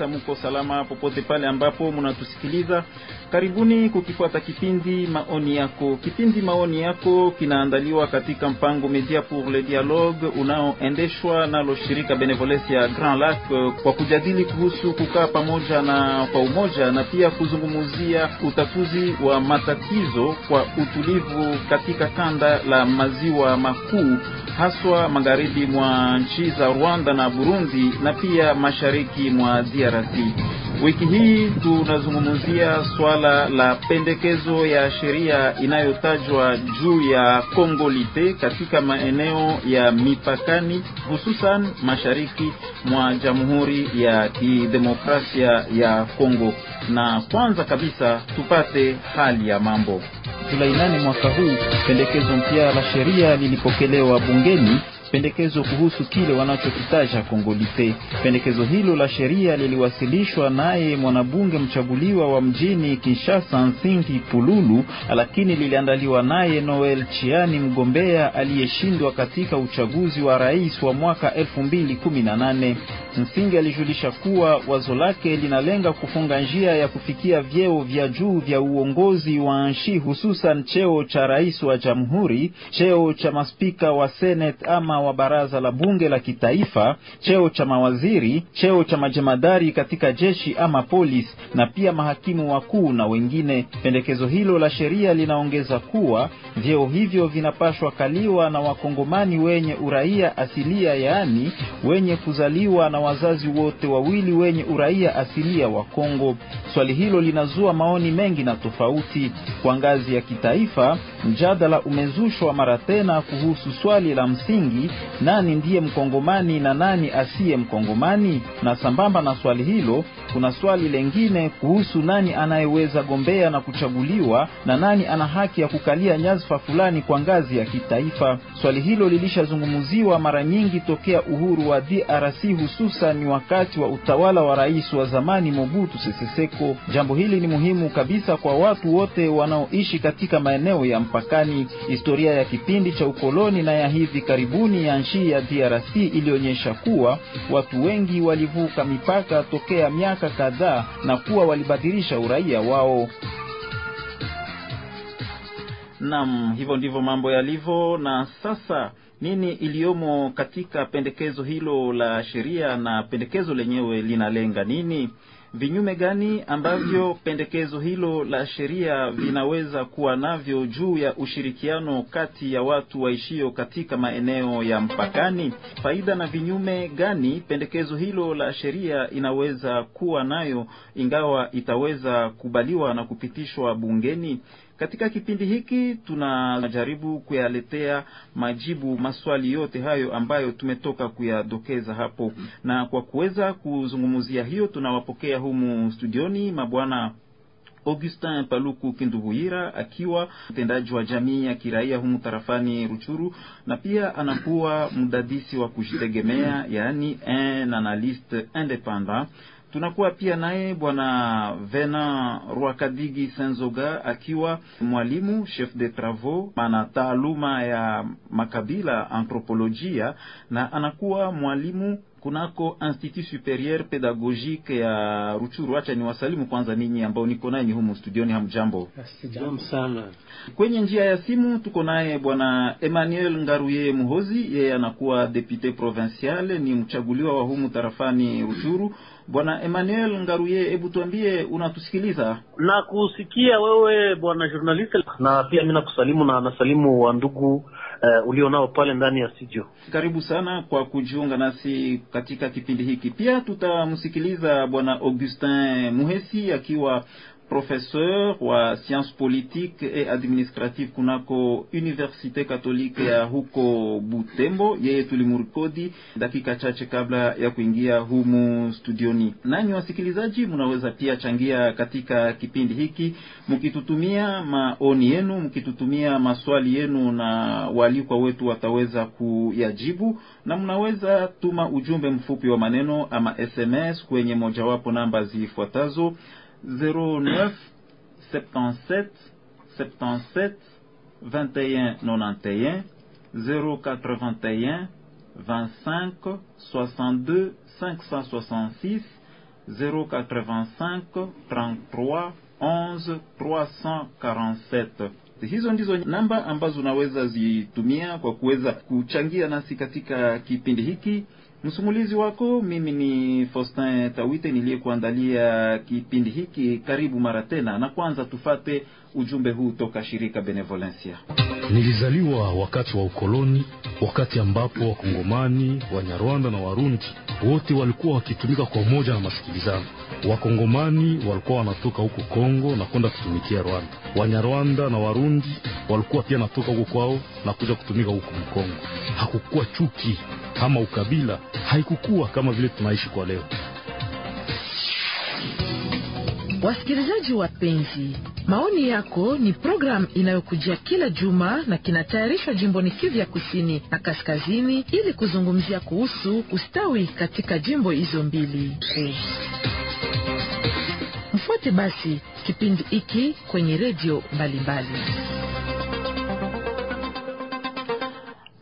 matumaini mko salama popote pale ambapo mnatusikiliza. Karibuni kukifuata kipindi maoni yako. Kipindi maoni yako kinaandaliwa katika mpango Media pour le Dialogue unaoendeshwa nalo shirika Benevolencia Grand Lac kwa kujadili kuhusu kukaa pamoja na kwa umoja na pia kuzungumuzia utatuzi wa matatizo kwa utulivu katika kanda la maziwa makuu haswa magharibi mwa nchi za Rwanda na Burundi na pia mashariki mwa DRC. Wiki hii tunazungumzia swala la pendekezo ya sheria inayotajwa juu ya Kongolite katika maeneo ya mipakani hususan mashariki mwa Jamhuri ya Kidemokrasia ya Kongo. Na kwanza kabisa tupate hali ya mambo. Julai nane mwaka huu pendekezo mpya la sheria lilipokelewa bungeni pendekezo kuhusu kile wanachokitaja Kongolite. Pendekezo hilo la sheria liliwasilishwa naye mwanabunge mchaguliwa wa mjini Kinshasa Nsingi Pululu, lakini liliandaliwa naye Noel Chiani, mgombea aliyeshindwa katika uchaguzi wa rais wa mwaka 2018. Nsingi alijulisha kuwa wazo lake linalenga kufunga njia ya kufikia vyeo vya juu vya uongozi wa nchi, hususan cheo cha rais wa jamhuri, cheo cha maspika wa senate ama wa baraza la bunge la kitaifa, cheo cha mawaziri, cheo cha majemadari katika jeshi ama polisi, na pia mahakimu wakuu na wengine. Pendekezo hilo la sheria linaongeza kuwa vyeo hivyo vinapashwa kaliwa na wakongomani wenye uraia asilia, yaani wenye kuzaliwa na wazazi wote wawili wenye uraia asilia wa Kongo. Swali hilo linazua maoni mengi na tofauti. Kwa ngazi ya kitaifa, mjadala umezushwa mara tena kuhusu swali la msingi nani ndiye mkongomani na nani asiye mkongomani? Na sambamba na swali hilo, kuna swali lengine kuhusu nani anayeweza gombea na kuchaguliwa na nani ana haki ya kukalia nyadhifa fulani kwa ngazi ya kitaifa. Swali hilo lilishazungumziwa mara nyingi tokea uhuru wa DRC, hususan wakati wa utawala wa rais wa zamani Mobutu Sese Seko. Jambo hili ni muhimu kabisa kwa watu wote wanaoishi katika maeneo ya mpakani. Historia ya kipindi cha ukoloni na ya hivi karibuni ya nchi ya DRC ilionyesha kuwa watu wengi walivuka mipaka tokea miaka kadhaa na kuwa walibadilisha uraia wao. Naam, hivyo ndivyo mambo yalivyo. Na sasa nini iliyomo katika pendekezo hilo la sheria, na pendekezo lenyewe linalenga nini? Vinyume gani ambavyo pendekezo hilo la sheria vinaweza kuwa navyo juu ya ushirikiano kati ya watu waishio katika maeneo ya mpakani? Faida na vinyume gani pendekezo hilo la sheria inaweza kuwa nayo ingawa itaweza kubaliwa na kupitishwa bungeni? Katika kipindi hiki tunajaribu kuyaletea majibu maswali yote hayo ambayo tumetoka kuyadokeza hapo, na kwa kuweza kuzungumzia hiyo tunawapokea humu studioni mabwana Augustin Paluku Kinduhuira akiwa mtendaji wa jamii ya kiraia humu tarafani Ruchuru, na pia anakuwa mdadisi wa kujitegemea, yaani un analyste tunakuwa pia naye bwana Vena Rwakadigi Senzoga akiwa mwalimu chef de travaux, ana taaluma ya makabila anthropolojia, na anakuwa mwalimu kunako Institut Superieur Pedagogique ya Ruchuru. Acha ni wasalimu kwanza ninyi ambao niko naye ni humu studioni. Hamjambo? sana. Kwenye njia ya simu tuko naye bwana Emmanuel Ngaruye Muhozi, yeye anakuwa depute provincial, ni mchaguliwa wa humu tarafani Ruchuru. Bwana Emmanuel Ngaruye, hebu tuambie, unatusikiliza? Na kusikia wewe bwana journalist, na pia mimi nakusalimu na nasalimu wa ndugu uh, ulionao pale ndani ya studio. Karibu sana kwa kujiunga nasi katika kipindi hiki. Pia tutamsikiliza bwana Augustin Muhesi akiwa professeur wa sciences politiques et administrative kunako Universite Katolike ya huko Butembo. Yeye tulimurikodi dakika chache kabla ya kuingia humu studioni. Nanyi wasikilizaji, mnaweza pia changia katika kipindi hiki mkitutumia maoni yenu, mkitutumia maswali yenu, na waalikwa wetu wataweza kuyajibu, na mnaweza tuma ujumbe mfupi wa maneno ama SMS kwenye mojawapo namba zifuatazo 09 77 77 21 91 081 25 62 566 085 33 11 347. Hizo ndizo namba ambazo unaweza zitumia kwa kuweza kuchangia nasi katika kipindi hiki. Msimulizi wako mimi ni Faustin Tawite niliyekuandalia kipindi hiki. Karibu mara tena, na kwanza tufate ujumbe huu toka shirika Benevolencia. Nilizaliwa wakati wa ukoloni, wakati ambapo Wakongomani, Wanyarwanda na Warundi wote walikuwa wakitumika kwa umoja na masikilizano. Wakongomani walikuwa wanatoka huko Kongo na kwenda kutumikia Rwanda. Wanyarwanda na Warundi walikuwa pia natoka huko kwao na kuja kutumika huko Mkongo. Hakukuwa chuki kama ukabila, haikukuwa kama vile tunaishi kwa leo. Wasikilizaji wapenzi, maoni yako ni programu inayokujia kila juma na kinatayarishwa jimboni Kivu ya kusini na kaskazini ili kuzungumzia kuhusu ustawi katika jimbo hizo mbili. Mfuate basi kipindi hiki kwenye redio mbalimbali.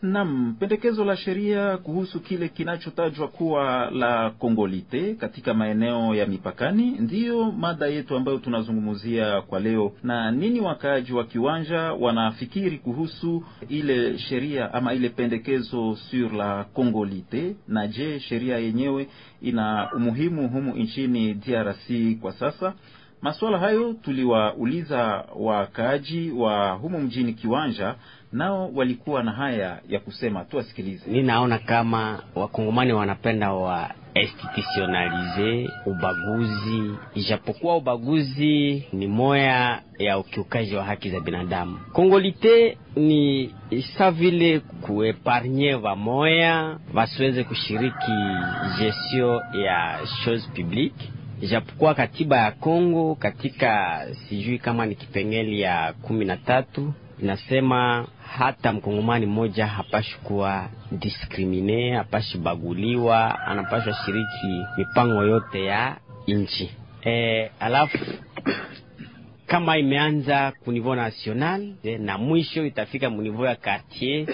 Nam, pendekezo la sheria kuhusu kile kinachotajwa kuwa la kongolite katika maeneo ya mipakani ndiyo mada yetu ambayo tunazungumzia kwa leo. Na nini wakaaji wa kiwanja wanafikiri kuhusu ile sheria ama ile pendekezo sur la kongolite, na je, sheria yenyewe ina umuhimu humu nchini DRC kwa sasa? Masuala hayo tuliwauliza wakaaji wa humu mjini Kiwanja, nao walikuwa na haya ya kusema. Tuwasikilize. Mi naona kama wakongomani wanapenda wa institutionalize ubaguzi, ijapokuwa ubaguzi ni moya ya ukiukaji wa haki za binadamu. Kongolite ni sa vile kuepargne vamoya wasiweze kushiriki jesio ya chose publique ijapokuwa katiba ya Kongo katika sijui kama ni kipengeli ya kumi na tatu inasema hata mkongomani mmoja hapashi kuwa diskrimine, hapashi baguliwa, anapashwa shiriki mipango yote ya nchi. E, alafu kama imeanza kunivou national na mwisho itafika munivou ya quartier,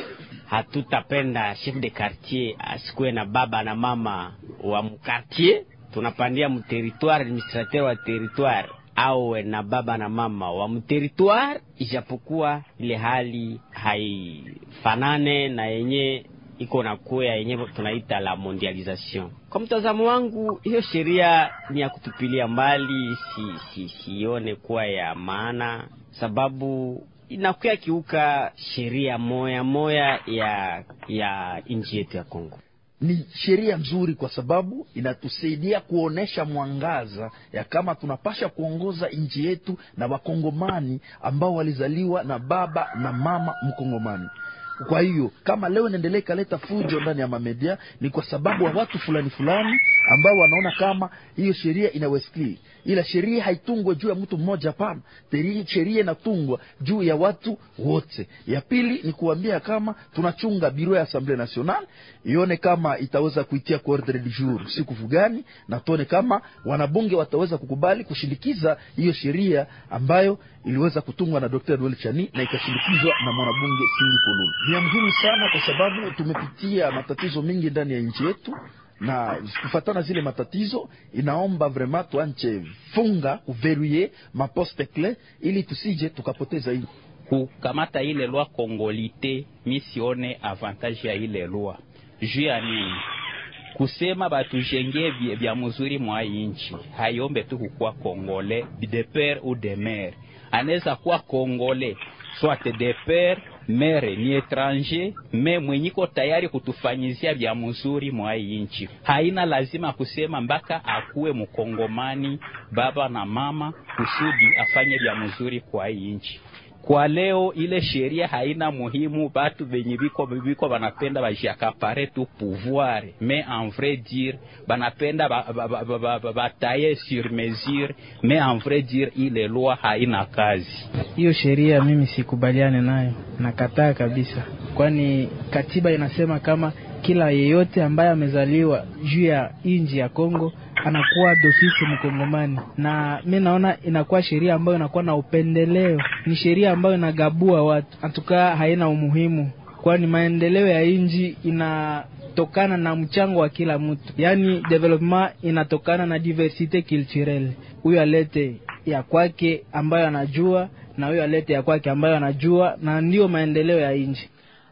hatutapenda chef de quartier asikuwe na baba na mama wa mkartier tunapandia mteritoire administrateur wa territoire au na baba na mama wa mteritoire, ijapokuwa ile hali haifanane na yenye iko na kuya yenye tunaita la mondialisation. Kwa mtazamo wangu, hiyo sheria ni ya kutupilia mbali, si, si, sione kuwa ya maana, sababu inakuya kiuka sheria moya moya ya ya nchi yetu ya Kongo ni sheria nzuri kwa sababu inatusaidia kuonesha mwangaza ya kama tunapasha kuongoza nchi yetu na wakongomani ambao walizaliwa na baba na mama mkongomani. Kwa hiyo kama leo inaendelea ikaleta fujo ndani ya mamedia, ni kwa sababu wa watu fulani fulani ambao wanaona kama hiyo sheria inaweskili, ila sheria haitungwe juu ya mtu mmoja. Hapana, sheria inatungwa juu ya watu wote. Ya pili ni kuambia kama tunachunga biro ya Assemblée Nationale ione kama itaweza kuitia kwa ordre du jour siku gani, na tuone kama wanabunge wataweza kukubali kushindikiza hiyo sheria ambayo iliweza kutungwa na Dr. Noel Chani na ikashindikizwa na mwanabunge Sindi Kululu. Ni muhimu sana kwa sababu tumepitia matatizo mengi ndani ya nchi yetu na kufatana zile matatizo inaomba vraiment tuanche funga kuverue maposte cle ili tusije tukapoteza hii kukamata ile lwa kongolite. Misione avantage ya ile lwa juu ya nini? Kusema batujengee vya mzuri mwa inchi hayombe tu kukuwa kongole de pere ou de mere, anaweza kuwa kongole soit de pere mere ni etranger me mwenyiko tayari kutufanyizia vya mzuri mwa hii nchi. Haina lazima kusema mpaka akuwe mkongomani baba na mama kusudi afanye vya mzuri kwa hii nchi. Kwa leo ile sheria haina muhimu, batu venye viko viko banapenda bajiakapare tu pouvoir. Mais en vrai dire banapenda bataye ba, ba, ba, ba, sur mesure. Mais en vrai dire ile loi haina kazi. Hiyo sheria mimi sikubaliane nayo, nakataa kabisa, kwani katiba inasema kama kila yeyote ambaye amezaliwa juu ya inji ya Kongo anakuwa dofisi mkongomani, na mi naona inakuwa sheria ambayo inakuwa na upendeleo, ni sheria ambayo inagabua watu, hatukaa haina umuhimu, kwani maendeleo ya inji ina inatokana na mchango wa kila mtu, yaani development inatokana na diversite culturelle. Huyo alete ya kwake ambayo anajua na huyo alete ya kwake ambayo anajua, na ndiyo maendeleo ya nchi.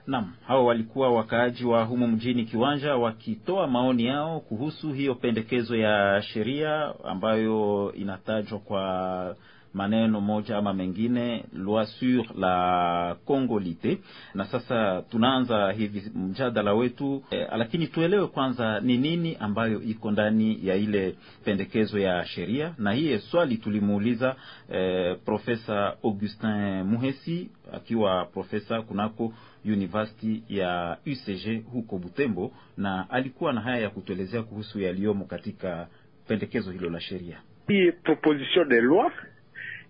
Naam, hao walikuwa wakaaji wa humo mjini Kiwanja wakitoa maoni yao kuhusu hiyo pendekezo ya sheria ambayo inatajwa kwa maneno moja ama mengine loi sur la congolite. Na sasa tunaanza hivi mjadala wetu eh, lakini tuelewe kwanza ni nini ambayo iko ndani ya ile pendekezo ya sheria, na hiye swali tulimuuliza eh, Profesa Augustin Muhesi akiwa profesa kunako University ya UCG huko Butembo, na alikuwa na haya ya kutuelezea kuhusu yaliyomo katika pendekezo hilo la sheria. Hii proposition de loi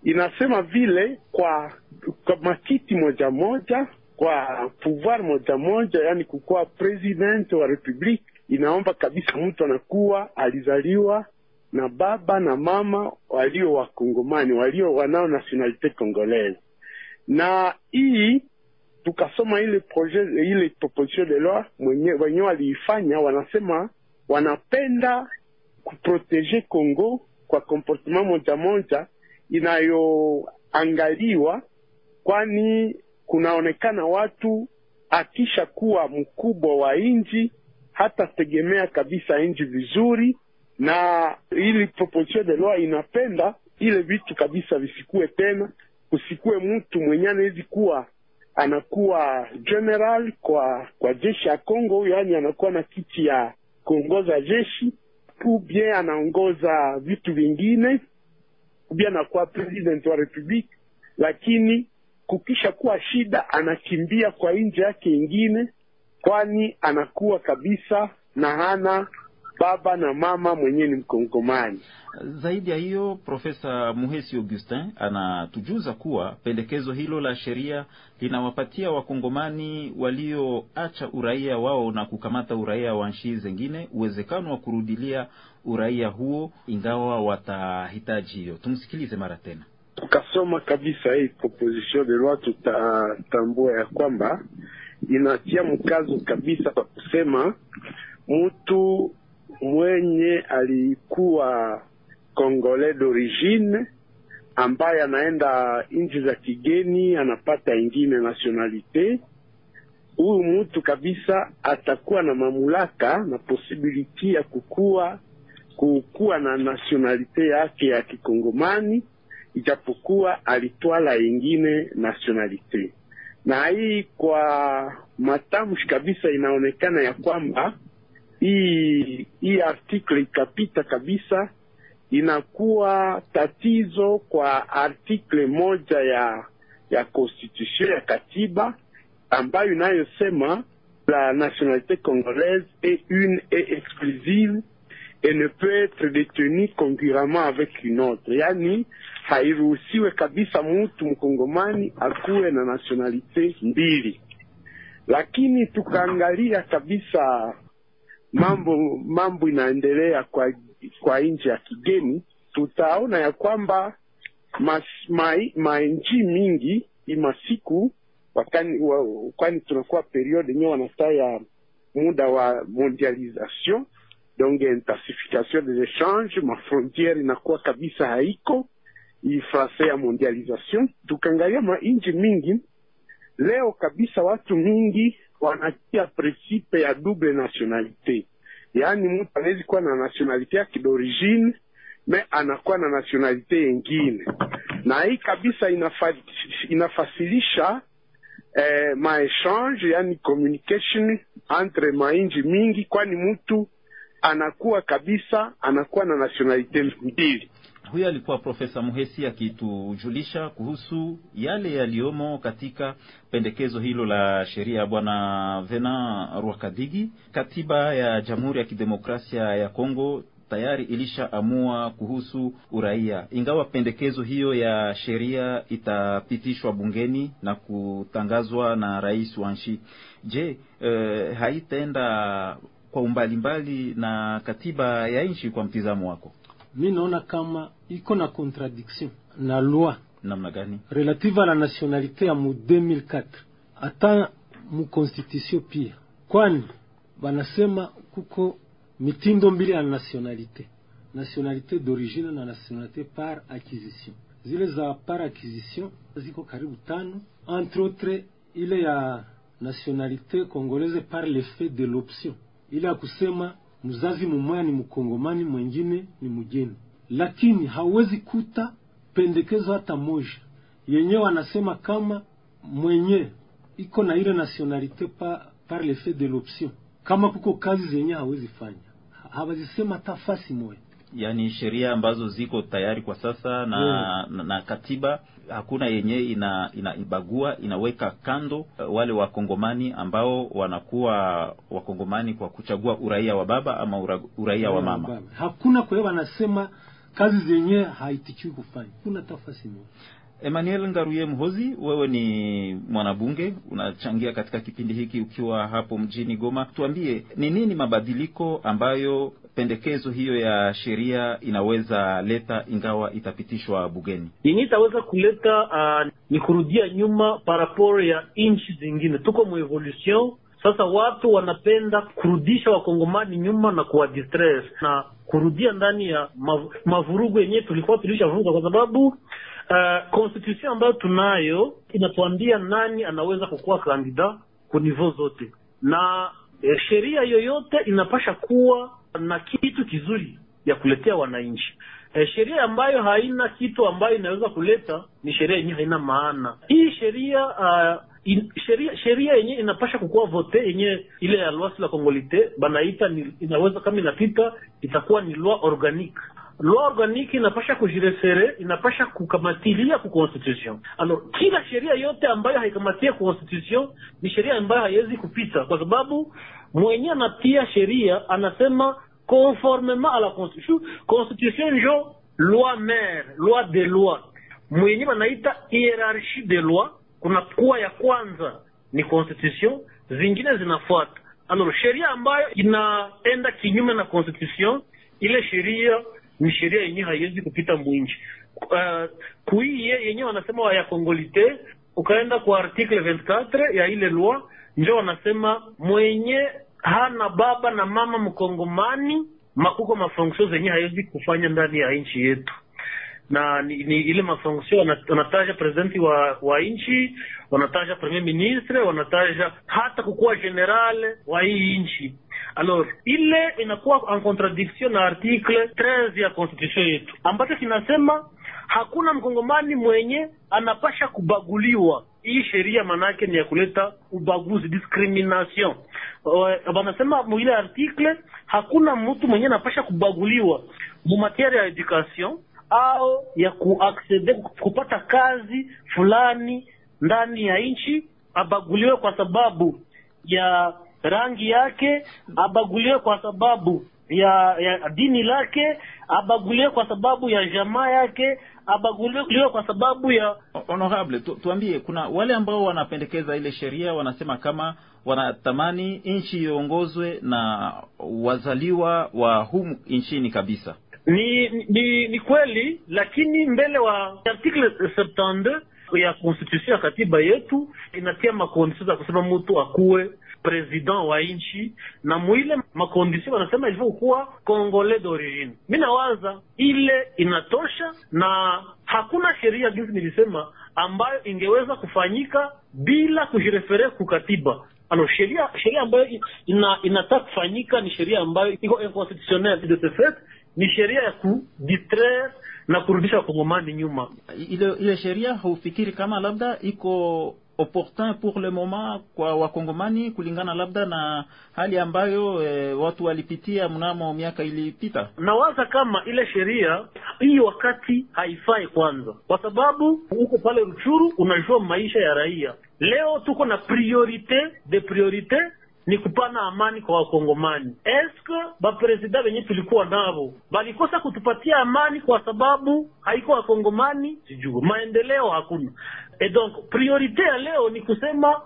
inasema vile kwa, kwa makiti moja moja kwa pouvoir moja moja, yani kukuwa president wa republique, inaomba kabisa mtu anakuwa alizaliwa na baba na mama walio wakongomani walio wanao nationalite congolaise, na hii tukasoma ile projet ile proposition de loi wenyewe waliifanya, wanasema wanapenda kuproteje Congo kwa comportement moja moja inayoangaliwa, kwani kunaonekana watu akisha kuwa mkubwa wa nchi hata tegemea kabisa nchi vizuri, na ili proposition de loi inapenda ile vitu kabisa visikue tena, kusikue mtu mwenye anawezi kuwa anakuwa general kwa kwa jeshi ya Congo, yaani anakuwa na kiti ya kuongoza jeshi ou bien anaongoza vitu vingine ubia anakuwa president wa republique, lakini kukisha kuwa shida anakimbia kwa nje yake ingine, kwani anakuwa kabisa na hana baba na mama mwenyewe ni Mkongomani. Zaidi ya hiyo, Profesa Muhesi Augustin anatujuza kuwa pendekezo hilo la sheria linawapatia wakongomani walioacha uraia wao na kukamata uraia wa nchi zingine uwezekano wa kurudilia uraia huo ingawa watahitaji hiyo. Tumsikilize mara tena. Tukasoma kabisa hii proposition de loi, tutatambua ya kwamba inatia mkazo kabisa kwa kusema mtu mwenye alikuwa Congolais d'origine ambaye anaenda nchi za kigeni anapata ingine nationalite, huyu mtu kabisa atakuwa na mamlaka na posibiliti ya kukua kukuwa na nationalite yake ya kikongomani ijapokuwa alitwala ingine nationalite. Na hii kwa matamshi kabisa inaonekana ya kwamba hii hii article ikapita kabisa, inakuwa tatizo kwa article moja ya ya constitution ya katiba ambayo inayosema la nationalité congolaise est une et exclusive et ne peut être détenue concurremment avec une autre, yani hairuhusiwe kabisa mtu mkongomani akuwe na nationalité mbili. Lakini tukaangalia kabisa mambo mambo inaendelea kwa kwa nchi ya kigeni, tutaona ya kwamba manchi mingi imasiku wakani, wa, kwani tunakuwa periode yenyewe wanastaa ya muda wa mondialisation donc intensification des échanges, mafrontiere inakuwa kabisa haiko ifrase frase ya mondialisation. Tukaangalia manchi mingi leo kabisa, watu mingi wanatia principe ya double nationalite, yaani mtu anawezi kuwa na nationalite ya d'origine me anakuwa na nationalite yengine, na hii kabisa inafa, inafasilisha eh, maechange yani communication entre mainji mingi, kwani mtu anakuwa kabisa anakuwa na nationalite mbili. Huyo alikuwa Profesa Muhesi akitujulisha kuhusu yale yaliyomo katika pendekezo hilo la sheria ya Bwana Vena Rwakadigi. Katiba ya Jamhuri ya Kidemokrasia ya Kongo tayari ilishaamua kuhusu uraia, ingawa pendekezo hiyo ya sheria itapitishwa bungeni na kutangazwa na rais wa nchi. Je, eh, haitaenda kwa umbali mbali na katiba ya nchi? Kwa mtizamo wako? Mi naona kama iko na contradiction na loi namna gani relative à la nationalité ya mu 2004 hata mu constitution pia, kwani banasema kuko mitindo mbili ya nationalité, nationalité d'origine na nationalité par acquisition. Zile za par acquisition ziko karibu tano, entre autres ile ya nationalité congolaise par le fait de l'option, ile ya kusema mzazi mumoya ni mkongomani mwengine ni mgeni, lakini hauwezi kuta pendekezo hata moja. Yenyewe wanasema kama mwenye iko na ile nationalite pa, par le fait de l'option, kama kuko kazi zenye hawezi fanya, hawazisema hata fasi moja. Yani sheria ambazo ziko tayari kwa sasa na, Yeah. na, na katiba hakuna yenye ina inaibagua inaweka kando uh, wale wakongomani ambao wanakuwa wakongomani kwa kuchagua uraia wa baba ama ura, uraia wa mama. Hakuna kwa hiyo wanasema kazi zenyewe haitikiwi kufanya, kuna tafasi moja. Emmanuel Ngaruye Mhozi, wewe ni mwanabunge, unachangia katika kipindi hiki ukiwa hapo mjini Goma. Tuambie ni nini mabadiliko ambayo pendekezo hiyo ya sheria inaweza leta ingawa itapitishwa bugeni? yenye itaweza kuleta uh, ni kurudia nyuma parapor ya nchi zingine. Tuko mu evolution sasa, watu wanapenda kurudisha wakongomani nyuma na kuwa distress na kurudia ndani ya mav mavurugu yenyewe tulikuwa tulishavuruga, kwa sababu uh, constitution ambayo tunayo inatuambia nani anaweza kukuwa kandida ku nivo zote, na eh, sheria yoyote inapasha kuwa na kitu kizuri ya kuletea wananchi. E, sheria ambayo haina kitu ambayo inaweza kuleta ni sheria yenyewe haina maana. Hii sheria uh, in, sheria sheria yenyewe inapasha kukuwa vote yenyewe ile ya loi la congolite banaita ni, inaweza kama inapita itakuwa ni loi organique loi organique inapasha kujirefere inapasha kukamatilia ku constitution. Alors kila sheria yote ambayo haikamatia ku constitution ni sheria ambayo haiwezi kupita, kwa sababu mwenye anatia sheria anasema conformément à la constitution. Constitution njo loi mère, loi de loi, mwenye wanaita hiérarchie de loi. Kuna kuwa ya kwanza ni constitution, zingine zinafuata. Alors sheria ambayo inaenda kinyume na constitution, ile sheria ni sheria yenyewe haiwezi kupita mwinji Uh, kuiye yenyewe wanasema ya kongolite, ukaenda kwa article 24 ya ile loi, njo wanasema mwenye hana baba na mama mkongomani makuko mafonksio zenye hawezi kufanya ndani ya nchi yetu na ni, ni ile mafonksio wanataja presidenti wa wa nchi wanataja premier ministre wanataja hata kukuwa general wa hii nchi alors ile inakuwa en contradiction na article 13 ya constitution yetu ambacho kinasema hakuna mkongomani mwenye anapasha kubaguliwa. Hii sheria manake ni ya kuleta ubaguzi, discrimination. Wa- Wanasema mwile article hakuna mtu mwenye anapasha kubaguliwa mu matiere ya education au ya kuaksede kupata kazi fulani ndani ya nchi, abaguliwe kwa sababu ya rangi yake, abaguliwe kwa sababu ya, ya dini lake, abaguliwe kwa sababu ya jamaa yake, abaguliwe kwa sababu ya Honorable, tu, tuambie, kuna wale ambao wanapendekeza ile sheria, wanasema kama wanatamani nchi iongozwe na wazaliwa wa humu nchini kabisa. ni, ni ni kweli, lakini mbele wa article 72 ya constitution ya katiba yetu inatia makondisio za kusema mtu akuwe president wa nchi, na mwile makondisio wanasema ilivyo kuwa Kongole d'origine. Mi nawaza ile inatosha, na hakuna sheria jinsi nilisema ambayo ingeweza kufanyika bila kujirefere kukatiba. Ano, sheria sheria ambayo ina, inataka kufanyika ni sheria ambayo iko inconstitutionnel de ce fait ni sheria ya kudistraire na kurudisha wakongomani nyuma. Ile ile sheria hufikiri kama labda iko opportun pour le moment kwa wakongomani kulingana labda na hali ambayo e, watu walipitia mnamo miaka iliyopita. Nawaza kama ile sheria hii wakati haifai kwanza, kwa sababu uko pale Ruchuru, unajua maisha ya raia. Leo tuko na priorite de priorite ni kupana amani kwa wakongomani. Eske bapresida wenye tulikuwa navo balikosa kutupatia amani kwa sababu haiko wakongomani? sijuu maendeleo hakuna. E donc priorite ya leo ni kusema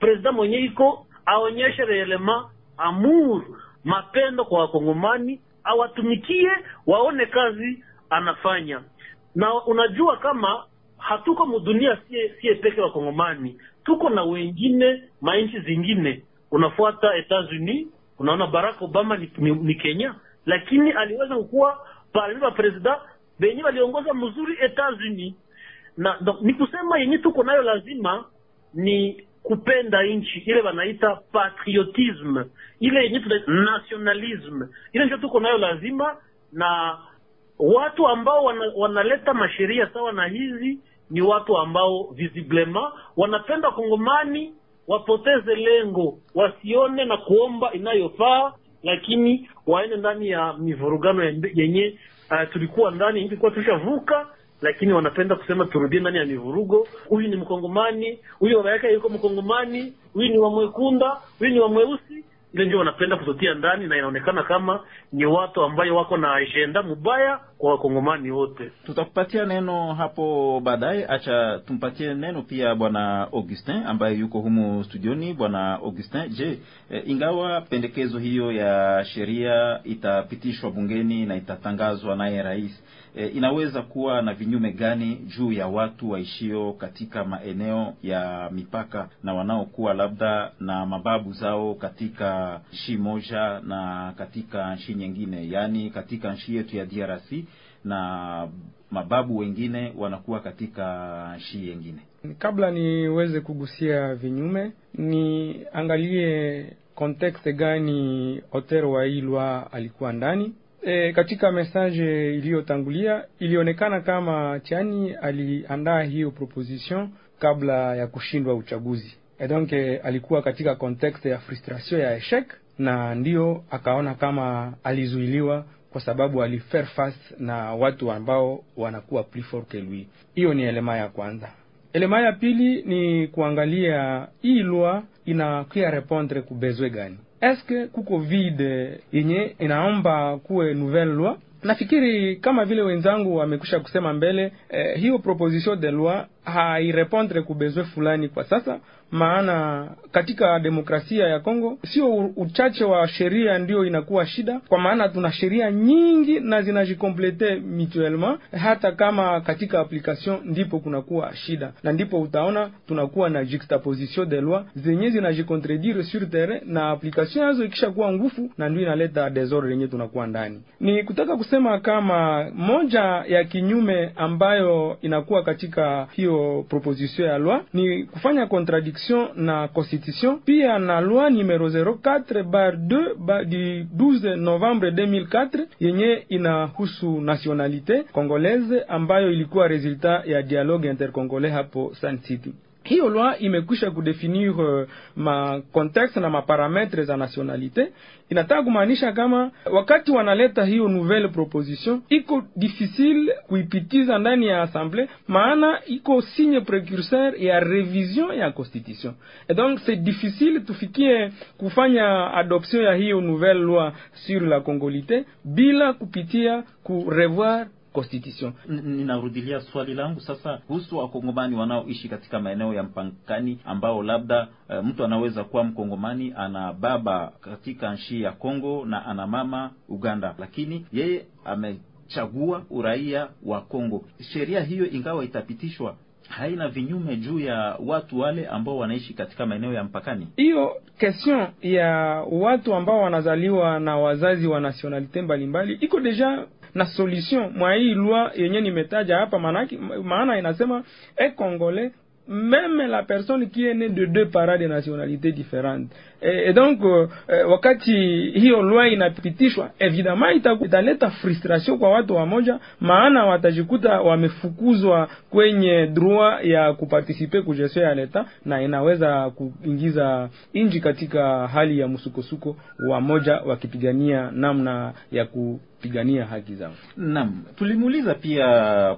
presida mwenye iko aonyeshe reelema amour, mapendo kwa wakongomani, awatumikie, waone kazi anafanya. Na unajua kama hatuko mudunia sie, sie peke wakongomani, tuko na wengine mainchi zingine unafuata Etats-Unis, unaona barack obama ni, ni, ni kenya lakini aliweza kukuwa parmi president benye waliongoza mzuri etats-unis. Na do, ni kusema yenye tuko nayo lazima ni kupenda nchi ile wanaita patriotisme ile yenye tuna nationalism, ile ndio tuko nayo lazima na watu ambao wana, wanaleta masheria sawa na hizi ni watu ambao visiblema wanapenda kongomani wapoteze lengo wasione na kuomba inayofaa lakini waende ndani ya mivurugano yenye uh, tulikuwa ndani. Ilikuwa tulishavuka lakini wanapenda kusema turudie ndani ya mivurugo. Huyu ni mkongomani huyu baba yake yuko mkongomani huyu ni wa mwekunda huyu ni wa mweusi. Ile ndio wanapenda kutotia ndani na inaonekana kama ni watu ambayo wako na ajenda mubaya kwa wakongomani wote. Tutakupatia neno hapo baadaye. Acha tumpatie neno pia bwana augustin ambaye yuko humu studioni. Bwana augustin je e, ingawa pendekezo hiyo ya sheria itapitishwa bungeni na itatangazwa naye rais e, inaweza kuwa na vinyume gani juu ya watu waishio katika maeneo ya mipaka na wanaokuwa labda na mababu zao katika nchi moja na katika nchi nyingine? Yaani katika nchi yetu ya drc na mababu wengine wanakuwa katika shii yengine. Kabla niweze kugusia vinyume niangalie kontekste gani otero wa hii lwa alikuwa ndani. E, katika mesaje iliyotangulia ilionekana kama Chani aliandaa hiyo proposition kabla ya kushindwa uchaguzi. E donc alikuwa katika kontekste ya frustration ya eshek, na ndio akaona kama alizuiliwa kwa sababu alifare face na watu ambao wanakuwa plus fort que lui. Hiyo ni elema ya kwanza. Elema ya pili ni kuangalia hii lwa inakuya répondre ku besoin gani eske kuko vide yenye inaomba kuwe nouvelle loi nafikiri kama vile wenzangu wamekusha kusema mbele eh, hiyo proposition de loi hairepondre ku fulani kwa sasa maana katika demokrasia ya Kongo sio uchache wa sheria ndio inakuwa shida, kwa maana tuna sheria nyingi na zinajikomplete mutuellement, hata kama katika application ndipo kunakuwa shida, na ndipo utaona tunakuwa na juxtaposition de loi zenye zinajikontredire sur terrain na application yazo ikisha kuwa ngufu, na ndio inaleta desordre yenye tunakuwa ndani. Ni kutaka kusema kama moja ya kinyume ambayo inakuwa katika hiyo proposition ya loi ni kufanya contradiction na constitution pia na loi numero 04 bar 2 bar du 12 novembre 2004 yenye inahusu nationalite congolaise ambayo ilikuwa resultat ya dialogue intercongolais hapo Sun City hiyo loi imekwisha kudefinir uh, ma contexte na maparametre za nationalite inataka kumaanisha kama wakati wanaleta hiyo nouvelle proposition iko difficile kuipitiza ndani ya assemblée maana iko signe precurseur ya revision ya constitution. Et donc c'est difficile tufikie kufanya adoption ya hiyo nouvelle loi sur la congolité bila kupitia ku revoir constitution. Ninarudilia swali langu sasa kuhusu wakongomani wanaoishi katika maeneo ya mpakani ambao labda uh, mtu anaweza kuwa mkongomani ana baba katika nchi ya Kongo na ana mama Uganda, lakini yeye amechagua uraia wa Kongo. Sheria hiyo ingawa itapitishwa haina vinyume juu ya watu wale ambao wanaishi katika maeneo ya mpakani. Hiyo question ya watu ambao wanazaliwa na wazazi wa nationalite mbalimbali iko deja na solution. Mwa hii loi yenye nimetaja hapa, maanake maana inasema e congolais meme la personne qui est née de deux parents de nationalités différentes. Et, et donc euh, wakati hiyo loi inapitishwa ita, italeta frustration kwa watu wamoja, maana watajikuta wamefukuzwa kwenye droit ya kuparticiper ku gestion ya leta, na inaweza kuingiza inji katika hali ya msukosuko, wamoja wakipigania namna ya ku pigania haki zao. Naam, tulimuuliza pia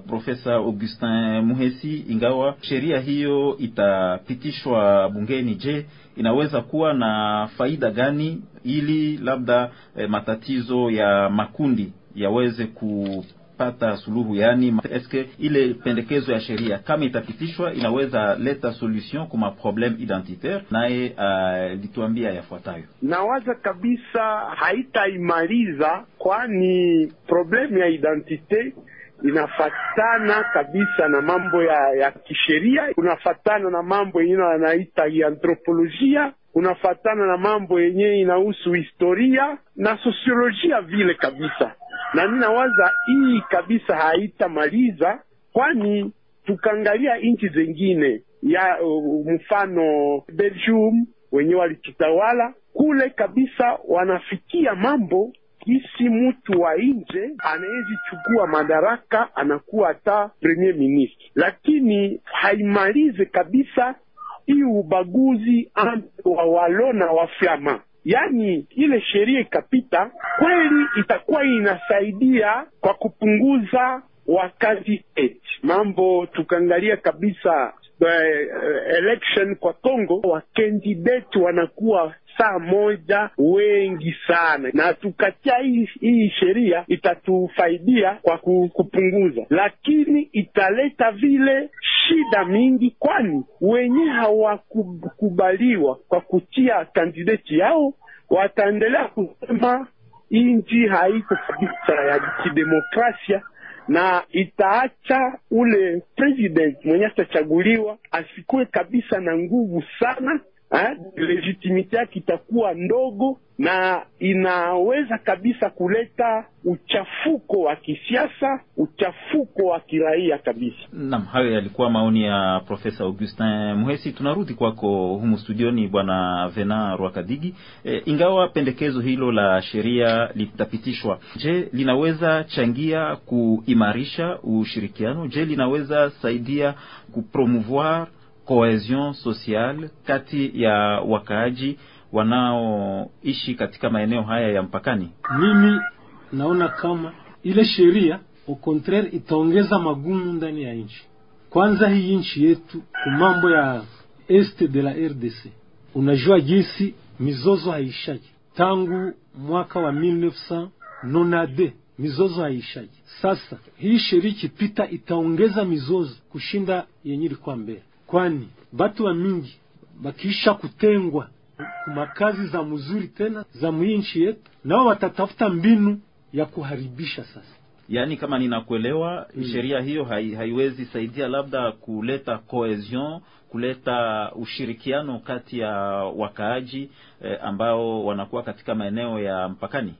Profesa Augustin Muhesi, ingawa sheria hiyo itapitishwa bungeni, je, inaweza kuwa na faida gani ili labda eh, matatizo ya makundi yaweze ku pata suluhu, yaani eske ile pendekezo ya sheria kama itapitishwa inaweza leta solution kuma problem identitaire. Naye alituambia uh, yafuatayo. Nawaza kabisa haitaimaliza, kwani problem ya identite inafatana kabisa na mambo ya, ya kisheria, unafatana na mambo yenyewe wanaita anthropolojia unafatana na mambo yenyewe inahusu historia na sosiolojia vile kabisa, na ninawaza hii kabisa haitamaliza, kwani tukaangalia nchi zingine ya uh, mfano Belgium wenye walitutawala kule kabisa, wanafikia mambo kisi mtu wa nje anawezi chukua madaraka anakuwa hata premier ministre, lakini haimalize kabisa hii ubaguzi wa walo na waflama. Yaani ile sheria ikapita kweli, itakuwa inasaidia kwa kupunguza wakandidate mambo. Tukaangalia kabisa uh, election kwa Congo, wakandidate wanakuwa saa moja wengi sana, na tukatia hii, hii sheria itatufaidia kwa kupunguza, lakini italeta vile shida mingi, kwani wenye hawakubaliwa kwa kutia kandideti yao wataendelea kusema nchi haiko kabisa ya kidemokrasia na itaacha ule president mwenye atachaguliwa asikuwe kabisa na nguvu sana ha? legitimite yake itakuwa ndogo na inaweza kabisa kuleta uchafuko wa kisiasa, uchafuko wa kiraia kabisa. Naam, hayo yalikuwa maoni ya Profesa Augustin Muhesi. Tunarudi kwako humu studioni, Bwana Vena Rwakadigi. E, ingawa pendekezo hilo la sheria litapitishwa, je, linaweza changia kuimarisha ushirikiano? Je, linaweza saidia kupromouvoir cohesion sociale kati ya wakaaji wanaoishi katika maeneo haya ya mpakani? Mimi naona kama ile sheria au contraire itaongeza magumu ndani ya nchi. Kwanza hii nchi yetu ku mambo ya este de la RDC, unajua jinsi mizozo haishaji tangu mwaka wa 1990 mizozo haishaji. Sasa hii sheria ikipita itaongeza mizozo kushinda yenye ilikuwa mbele, kwani batu wa mingi bakiisha kutengwa kumakazi za mzuri tena za mwinchi yetu, nao watatafuta mbinu ya kuharibisha. Sasa yaani, kama ninakuelewa mm, sheria hiyo hai, haiwezi saidia labda kuleta cohesion, kuleta ushirikiano kati ya wakaaji eh, ambao wanakuwa katika maeneo ya mpakani.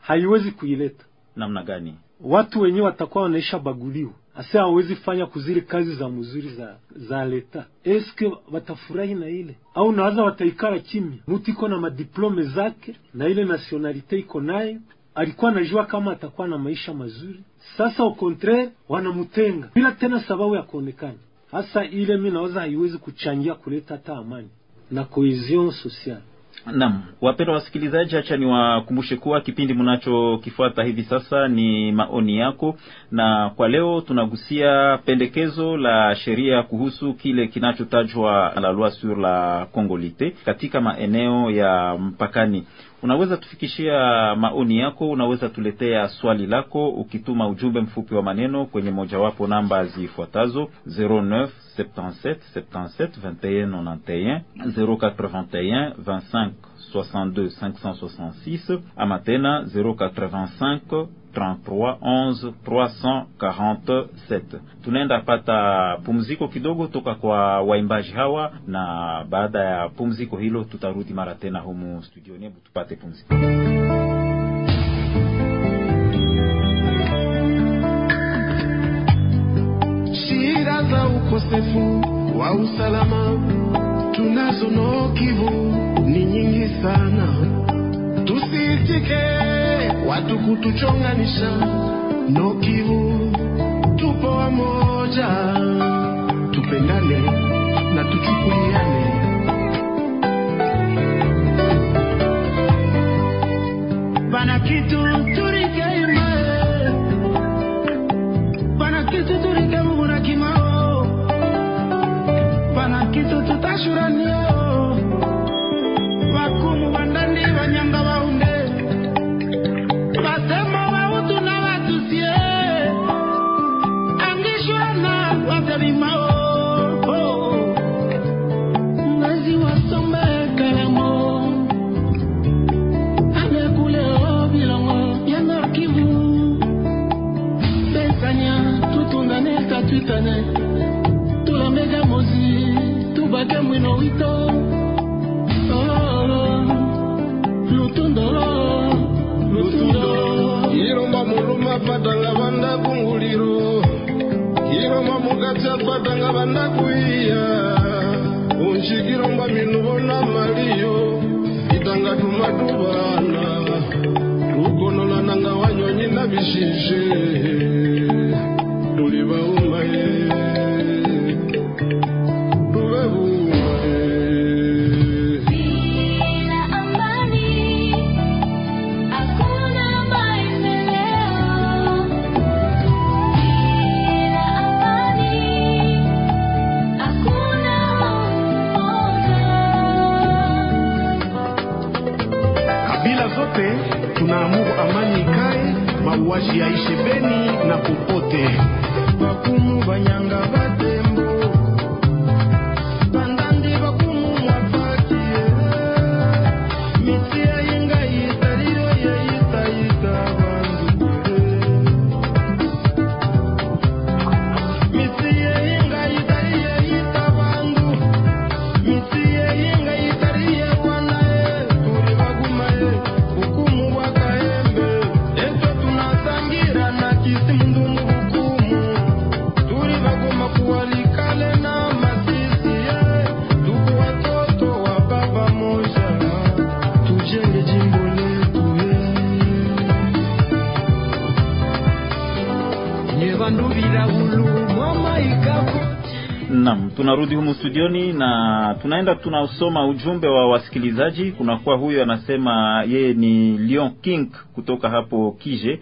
Haiwezi kuileta. Namna gani? Watu wenyewe watakuwa wanaisha baguliwa ase hawezi fanya kuzile kazi za mzuri za za leta. Eske watafurahi na ile au nawaza wataikala kimya? muti iko na madiplome zake na ile nationalite iko nayo, alikuwa anajua kama atakuwa na maisha mazuri. Sasa au contraire wanamutenga bila tena sababu ya kuonekana. Hasa ile mi nawaza haiwezi kuchangia kuleta hata amani na cohesion sociale. Naam, wapendwa wasikilizaji, acha niwakumbushe kuwa kipindi mnachokifuata hivi sasa ni maoni yako, na kwa leo tunagusia pendekezo la sheria kuhusu kile kinachotajwa la loi sur la congolite katika maeneo ya mpakani. Unaweza tufikishia maoni yako, unaweza tuletea swali lako ukituma ujumbe mfupi wa maneno kwenye mojawapo namba zifuatazo 09 77 77 21 91 081 25 62 566 ama tena 085 33 11 347. Tunaenda pata pumziko kidogo toka kwa waimbaji hawa, na baada ya pumziko hilo tutarudi mara tena humu studioni. Hebu tupate pumziko. Ukosefu wa usalama. Tunazo no Kivu ni nyingi sana, tusiitike watu kutuchonganisha. No Kivu tupo wamoja, tupendane na tuchukuliane. Bana kitu turikeime, bana kitu turike muna kimao, bana kitu tutashuranio batanga bandakuiya unshikilongwa minu bona maliyo itanga tumatuba studioni na tunaenda tunasoma ujumbe wa wasikilizaji. Kunakuwa huyo anasema yeye ni Lion King kutoka hapo Kije,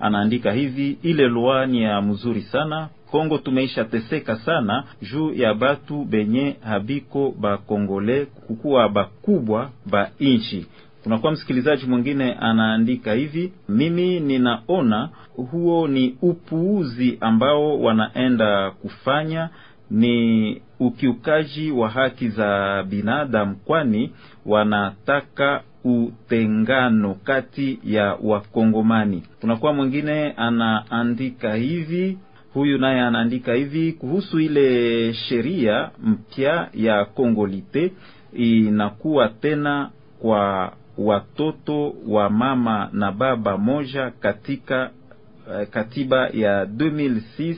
anaandika hivi: ile lwa ni ya mzuri sana Kongo tumeisha teseka sana juu ya batu benye habiko bakongole kukuwa bakubwa ba inchi. Kunakuwa msikilizaji mwingine anaandika hivi, mimi ninaona huo ni upuuzi ambao wanaenda kufanya ni ukiukaji wa haki za binadamu, kwani wanataka utengano kati ya Wakongomani. Tunakuwa mwingine anaandika hivi, huyu naye anaandika hivi kuhusu ile sheria mpya ya Kongolite, inakuwa tena kwa watoto wa mama na baba moja katika uh, katiba ya 2006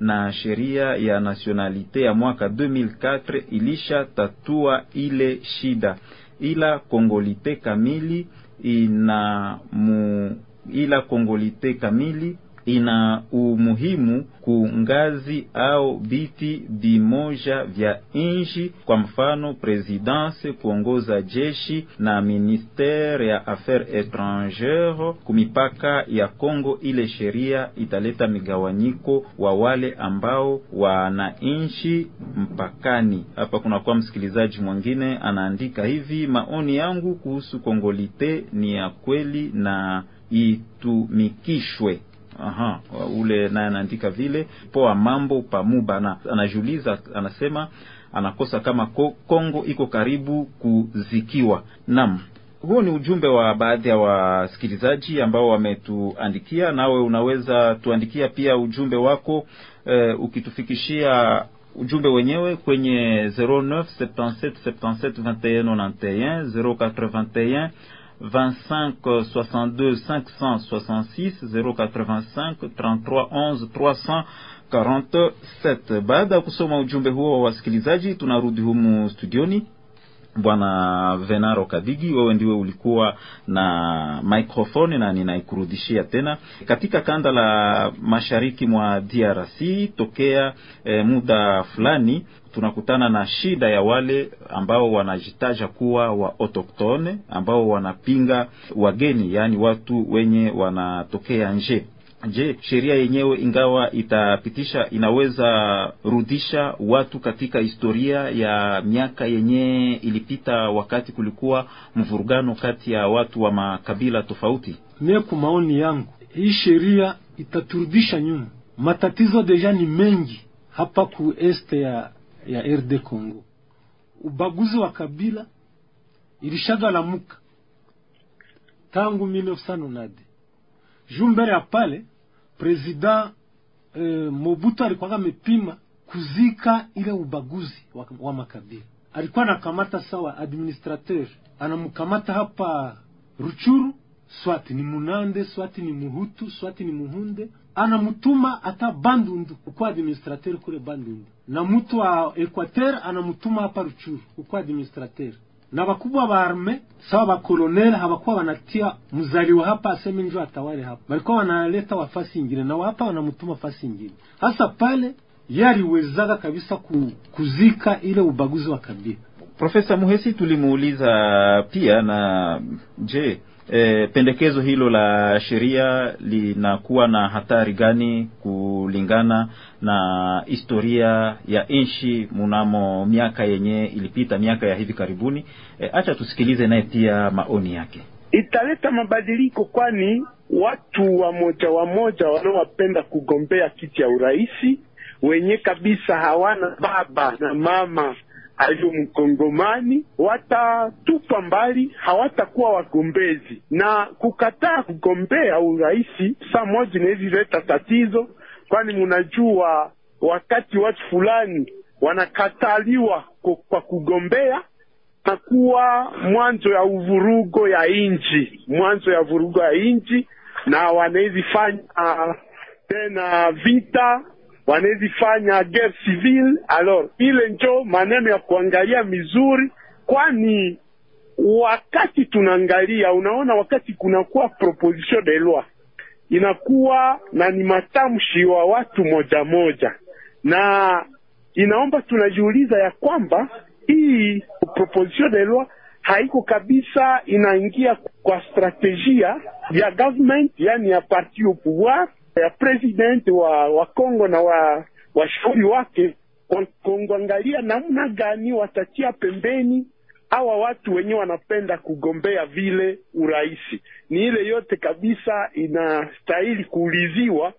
na sheria ya nationalite ya mwaka 2004 ilisha tatua ile shida, ila kongolite kamili ina mu, ila kongolite kamili ina umuhimu ku ngazi au viti vimoja vya nchi, kwa mfano presidence kuongoza jeshi na ministere ya affaires etrangere kumipaka ya Kongo. Ile sheria italeta migawanyiko wa wale ambao wananchi mpakani. Hapa kunakuwa msikilizaji mwingine anaandika hivi, maoni yangu kuhusu kongolite ni ya kweli na itumikishwe. Aha, ule naye anaandika vile poa mambo pamuba na anajuliza, anasema anakosa kama ko, Kongo iko karibu kuzikiwa. Naam, huo ni ujumbe wa baadhi ya wasikilizaji ambao wametuandikia. Nawe unaweza tuandikia pia ujumbe wako e, ukitufikishia ujumbe wenyewe kwenye 09 77 77 21 91 081 25 62 566 085 33 11 347. Baada ya kusoma ujumbe huo wa wasikilizaji, tunarudi humu studioni. Bwana Venaro Kadigi, wewe ndiwe ulikuwa na microphone na ninaikurudishia tena. Katika kanda la mashariki mwa DRC tokea e, muda fulani tunakutana na shida ya wale ambao wanajitaja kuwa wa autochtone ambao wanapinga wageni, yaani watu wenye wanatokea nje. Je, sheria yenyewe ingawa itapitisha inaweza rudisha watu katika historia ya miaka yenye ilipita, wakati kulikuwa mvurugano kati ya watu wa makabila tofauti? Mie kwa maoni yangu, hii sheria itaturudisha nyuma. Matatizo deja ni mengi hapa ku este ya ya RD Congo. Ubaguzi wa kabila ilishagalamuka tangu 1990 juu mbele ya pale presida eh, Mobutu alikuwa amepima kuzika ile ubaguzi wa, wa makabila. Alikuwa anakamata sawa administrateur, anamkamata hapa Ruchuru, swati ni Munande, swati ni Muhutu, swati ni Muhunde, anamutuma hata Bandundu ukuwa administrateur kule Bandundu, na mtu wa Equateur anamtuma hapa Ruchuru ukuwa administrateur na bakubwa ba arme sawa bakoloneli hawakuwa wanatia mzaliwa hapa aseme njo atawale hapa, walikuwa wanaleta wafasi ingine na hapa wanamtuma fasi ingine. Hasa pale ye aliwezaga kabisa ku, kuzika ile ubaguzi wa kabila. Profesa Muhesi tulimuuliza pia na je, e, pendekezo hilo la sheria linakuwa na hatari gani kulingana na historia ya nchi mnamo miaka yenye ilipita, miaka ya hivi karibuni? E, acha tusikilize naye pia maoni yake. Italeta mabadiliko, kwani watu wamoja wamoja wanaowapenda kugombea kiti ya urais wenye kabisa hawana baba na mama aliyo mkongomani watatupwa mbali, hawatakuwa wagombezi. Na kukataa kugombea urais saa moja inawezi leta tatizo, kwani munajua wakati watu fulani wanakataliwa kwa kugombea nakuwa mwanzo ya uvurugo ya inji, mwanzo ya vurugo ya inji, na wanawezi fanya uh, tena vita wanawezi fanya guerre civile. Alors ile njo maneno ya kuangalia mizuri, kwani wakati tunaangalia, unaona, wakati kunakuwa proposition de loi inakuwa na ni matamshi wa watu moja moja, na inaomba tunajiuliza ya kwamba hii proposition de loi haiko kabisa inaingia kwa strategia ya government, yani ya parti au pouvoir ya president wa wa Kongo na wa washauri wake kuangalia namna gani watatia pembeni hawa watu wenye wanapenda kugombea vile uraisi. Ni ile yote kabisa inastahili kuuliziwa,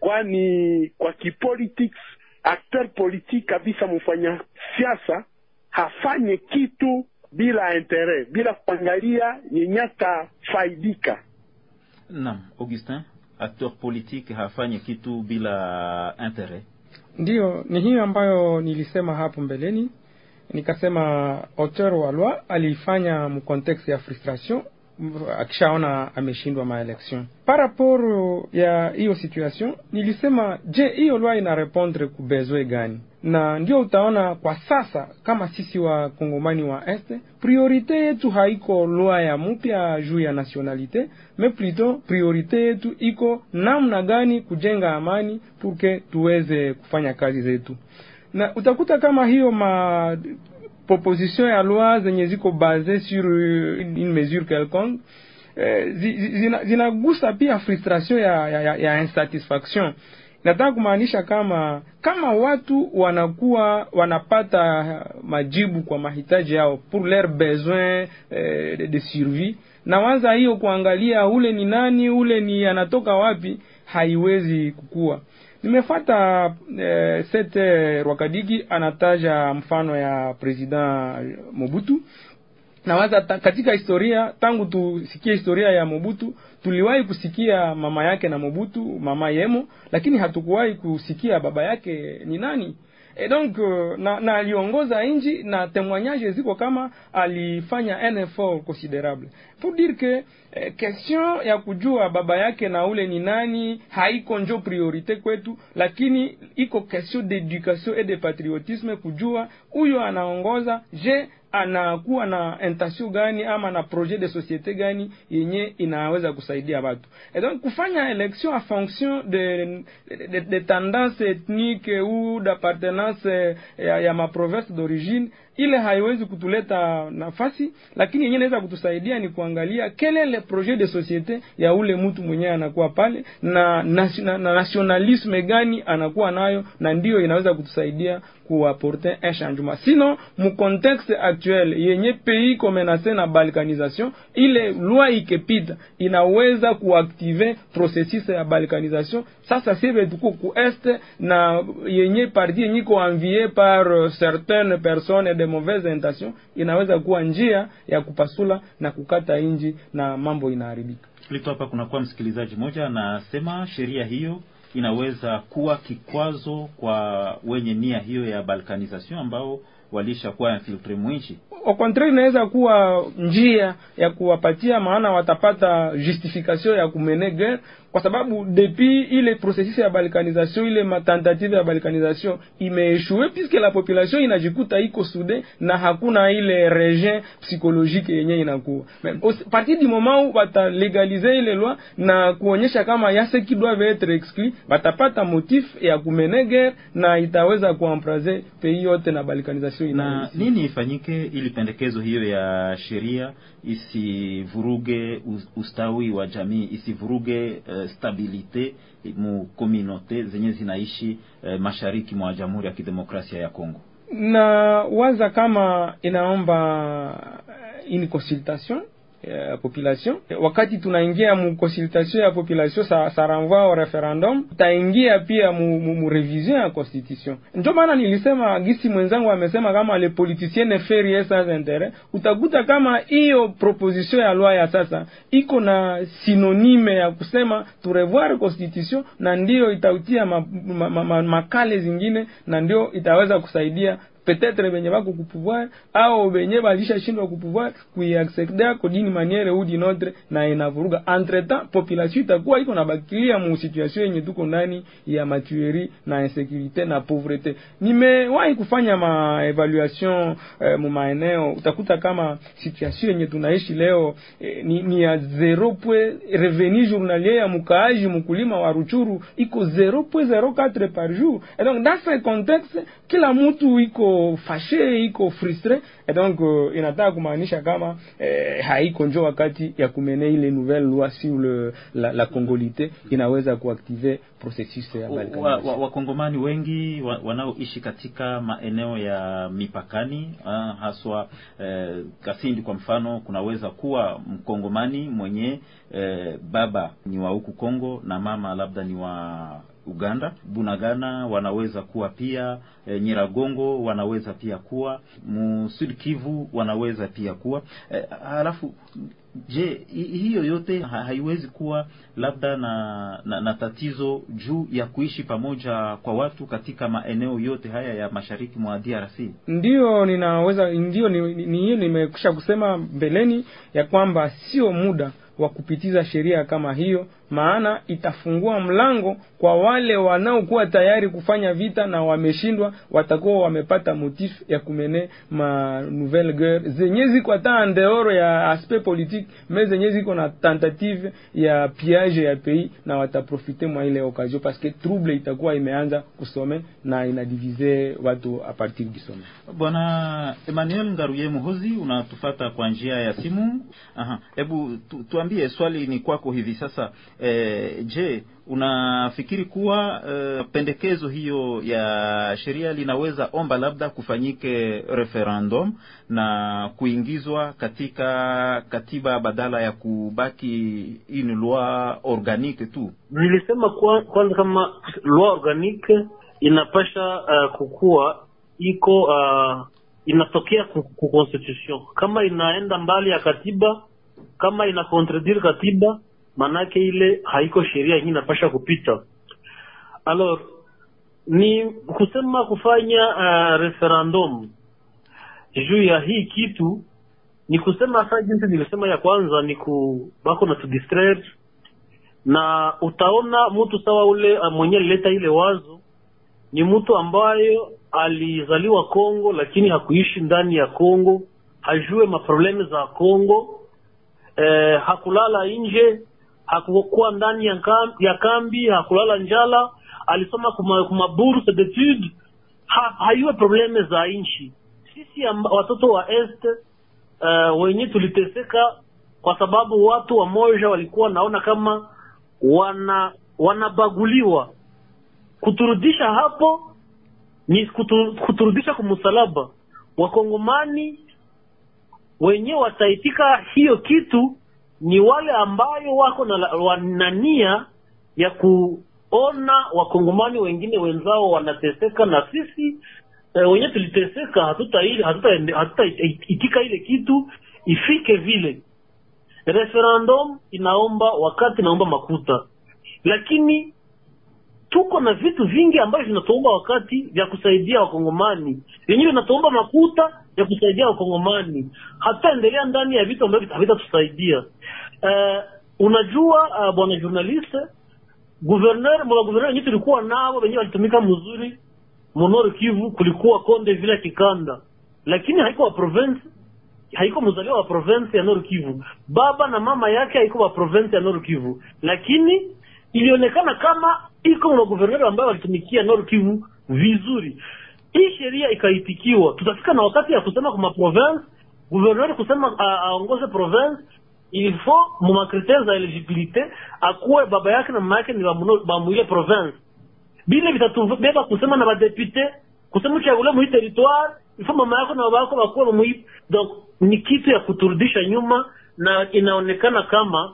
kwani kwa kipolitics acteur politique kabisa, mfanya siasa hafanye kitu bila intere, bila kuangalia yenye atafaidika. Naam, Augustin acteur politique hafanye kitu bila interet. Ndiyo, ni hiyo ambayo nilisema hapo mbeleni, nikasema auteur wa loi aliifanya contexte ya frustration akishaona ameshindwa maelection. Par rapport ya hiyo situation, nilisema je, hiyo lwa ina repondre ku gani? na ndio utaona kwa sasa kama sisi wa kongomani wa este priorite yetu haiko lwa ya mpya juu ya nationalite me plutôt priorite yetu iko namna gani kujenga amani purke tuweze kufanya kazi zetu na utakuta kama hiyo ma proposition ya loi zenye ziko base sur une mesure quelconque eh, zinagusa zina pia frustration ya, ya, ya insatisfaction. Nataka kumaanisha kama kama watu wanakuwa wanapata majibu kwa mahitaji yao pour leur besoin eh, de, de survie na wanza hiyo kuangalia ule ni nani ule ni anatoka wapi haiwezi kukua nimefata eh, sete rwakadigi anataja mfano ya president mobutu. Nawaza ta, katika historia tangu tusikie historia ya mobutu tuliwahi kusikia mama yake na mobutu mama yemo lakini hatukuwahi kusikia baba yake ni nani e donc na, na aliongoza nchi na témoignage ziko kama alifanya un effort considerable pour dire que eh, question ya kujua baba yake na ule ni nani haiko njo priorité kwetu lakini iko question d'éducation et de patriotisme kujua huyo anaongoza. Je anakuwa na intention gani ama na projet de société gani yenye inaweza kusaidia watu. Et donc kufanya election en fonction de, de, de, de tendance ethnique ou d'appartenance ya, ya maprovince d'origine ile haiwezi kutuleta nafasi lakini yenyewe inaweza kutusaidia ni kuangalia kele le projet de société ya ule mtu mwenyewe anakuwa pale na, na, na, na nationalisme gani anakuwa nayo na ndiyo inaweza kutusaidia kuapporter un changement. Sino mu contexte actuel yenye pays ko menacé na balkanisation ile loi ikepita inaweza kuaktive processus ya balkanisation. Sasa sive tuko ku est na yenye parti yenye ko envié par certaines personnes de mauvaise intention inaweza kuwa njia ya kupasula na kukata inji na mambo inaharibika Lito hapa kunakuwa msikilizaji mmoja anasema sheria hiyo inaweza kuwa kikwazo kwa wenye nia hiyo ya balkanization ambao walishakuwa infiltre mwinchi. Contraire, inaweza kuwa njia ya kuwapatia, maana watapata justification ya kumene guerre, kwa sababu depuis ile processus ya balkanisation ile matentative ya balkanisation imeeshue puisque la population inajikuta iko sude na hakuna ile regin psychologique yenye inakuwa. Partir du moment batalegalize ile loi na kuonyesha kama yase qui doivent être exclus batapata motif ya kumene guerre na itaweza kuampraze pays yote na balkanisation na nini ifanyike ili pendekezo hiyo ya sheria isivuruge ustawi wa jamii isivuruge uh, stabilite mu communauté zenye zinaishi uh, mashariki mwa Jamhuri ya Kidemokrasia ya Kongo. Na waza kama inaomba une consultation ya population. Wakati tunaingia mu consultation ya population sa, sa renvoi au referendum taingia pia mu, mu, mu revision ya constitution. Ndio maana nilisema gisi mwenzangu amesema kama le politicien ne fait rien sans intérêt utakuta kama hiyo proposition ya loi ya sasa iko na synonyme ya kusema tu revoir constitution na ndio itautia makale ma, ma, ma, ma, zingine na ndio itaweza kusaidia peut-être benye bako kupouvoir au benye balishashindwa kupouvoir kuiacceder ko dini manière ou d'une autre na inavuruga entre temps population itakuwa iko na bakilia mu situation yenye tuko ndani ya matuerie na insécurité na pauvreté. Nimewahi kufanya ma evaluation eh, mu maeneo utakuta kama situation yenye tunaishi leo eh, ni, ni ya zero pwe revenu journalier ya mukaaji mkulima wa Ruchuru iko 0.04 par jour. Et donc dans ce contexte kila mtu iko fashe iko frustre et donc uh, inataka kumaanisha kama eh, haiko njo wakati ya kumene ile nouvelle loi sur le, la, la congolité inaweza kuaktive processus ya wakongomani wa, wa wengi wa, wanaoishi katika maeneo ya mipakani ah, haswa eh, Kasindi kwa mfano, kunaweza kuwa mkongomani mwenye eh, baba ni wa huku Kongo na mama labda ni wa Uganda, Bunagana wanaweza kuwa pia e, Nyiragongo wanaweza pia kuwa. Sud Kivu wanaweza pia kuwa. E, halafu je, hiyo yote ha, haiwezi kuwa labda na, na, na tatizo juu ya kuishi pamoja kwa watu katika maeneo yote haya ya mashariki mwa DRC? Ndio ninaweza ndio ni, ni, ni, nimekwisha kusema mbeleni ya kwamba sio muda wa kupitiza sheria kama hiyo, maana itafungua mlango kwa wale wanaokuwa tayari kufanya vita na wameshindwa, watakuwa wamepata motif ya kumene ma nouvelle guerre zenye ziko hata andeoro ya aspect politique me zenye ziko na tentative ya piage ya pays, na wataprofite mwa ile occasion que trouble itakuwa imeanza kusome na inadivize watu a partir du some. Bwana Emmanuel Ngaruye Muhozi, unatufata kwa njia ya simu. Aha, hebu tu, tuambie, swali ni kwako hivi sasa. E, je, unafikiri kuwa e, pendekezo hiyo ya sheria linaweza omba labda kufanyike referendum na kuingizwa katika katiba badala ya kubaki une loi organique tu? Nilisema kwanza kama loi organique inapasha uh, kukua iko uh, inatokea ku constitution. Kama inaenda mbali ya katiba, kama ina contradire katiba, manake ile haiko sheria yenyewe inapasha kupita. Alors ni kusema kufanya uh, referendum juu ya hii kitu ni kusema saa jinsi nilisema ya kwanza ni kubako na tudistraire na utaona mtu sawa ule uh, mwenye alileta ile wazo ni mtu ambayo alizaliwa Kongo lakini hakuishi ndani ya Kongo, hajue maprobleme za Kongo eh, hakulala nje, hakukuwa ndani ya kambi, ya kambi hakulala njala, alisoma kuma, kuma bourse d'etude ha, haiwe probleme za nchi. Sisi watoto wa est uh, wenye tuliteseka kwa sababu watu wamoja walikuwa naona kama wana wanabaguliwa. Kuturudisha hapo ni kutu, kuturudisha kumusalaba Wakongomani wenye wataitika hiyo kitu ni wale ambayo wako na wana nia ya kuona wakongomani wengine wenzao wanateseka, na sisi e, wenye tuliteseka hatutaitika hatuta, hatuta ile kitu ifike vile. Referendum inaomba wakati, inaomba makuta, lakini tuko na vitu vingi ambavyo vinatuomba wakati vya kusaidia wakongomani vyenyewe vinatuomba makuta ya kusaidia wakongomani. Hataendelea ndani ya vitu ambavyo havitatusaidia. Uh, unajua uh, bwana journaliste guverner mwa wenyewe tulikuwa nao wenyewe walitumika mzuri monoro kivu kulikuwa konde vile kikanda. Lakini haiko wa province haiko mzaliwa wa province ya Nord Kivu. Baba na mama yake haiko wa province ya Nord Kivu. Lakini ilionekana kama iko na guverneri ambayo walitumikia Nord Kivu vizuri hii sheria ikaitikiwa tutafika na wakati ya kusema kwa province gouverneur kusema aongoze province il faut mu za eligibilite akuwe baba yake na mama yake ni bamwile province bile vitatubeba kusema na badepute kusema uchagule mui territoire ifo mama yako na baba yako bakuwe mu. donc ni kitu ya kuturudisha nyuma na inaonekana kama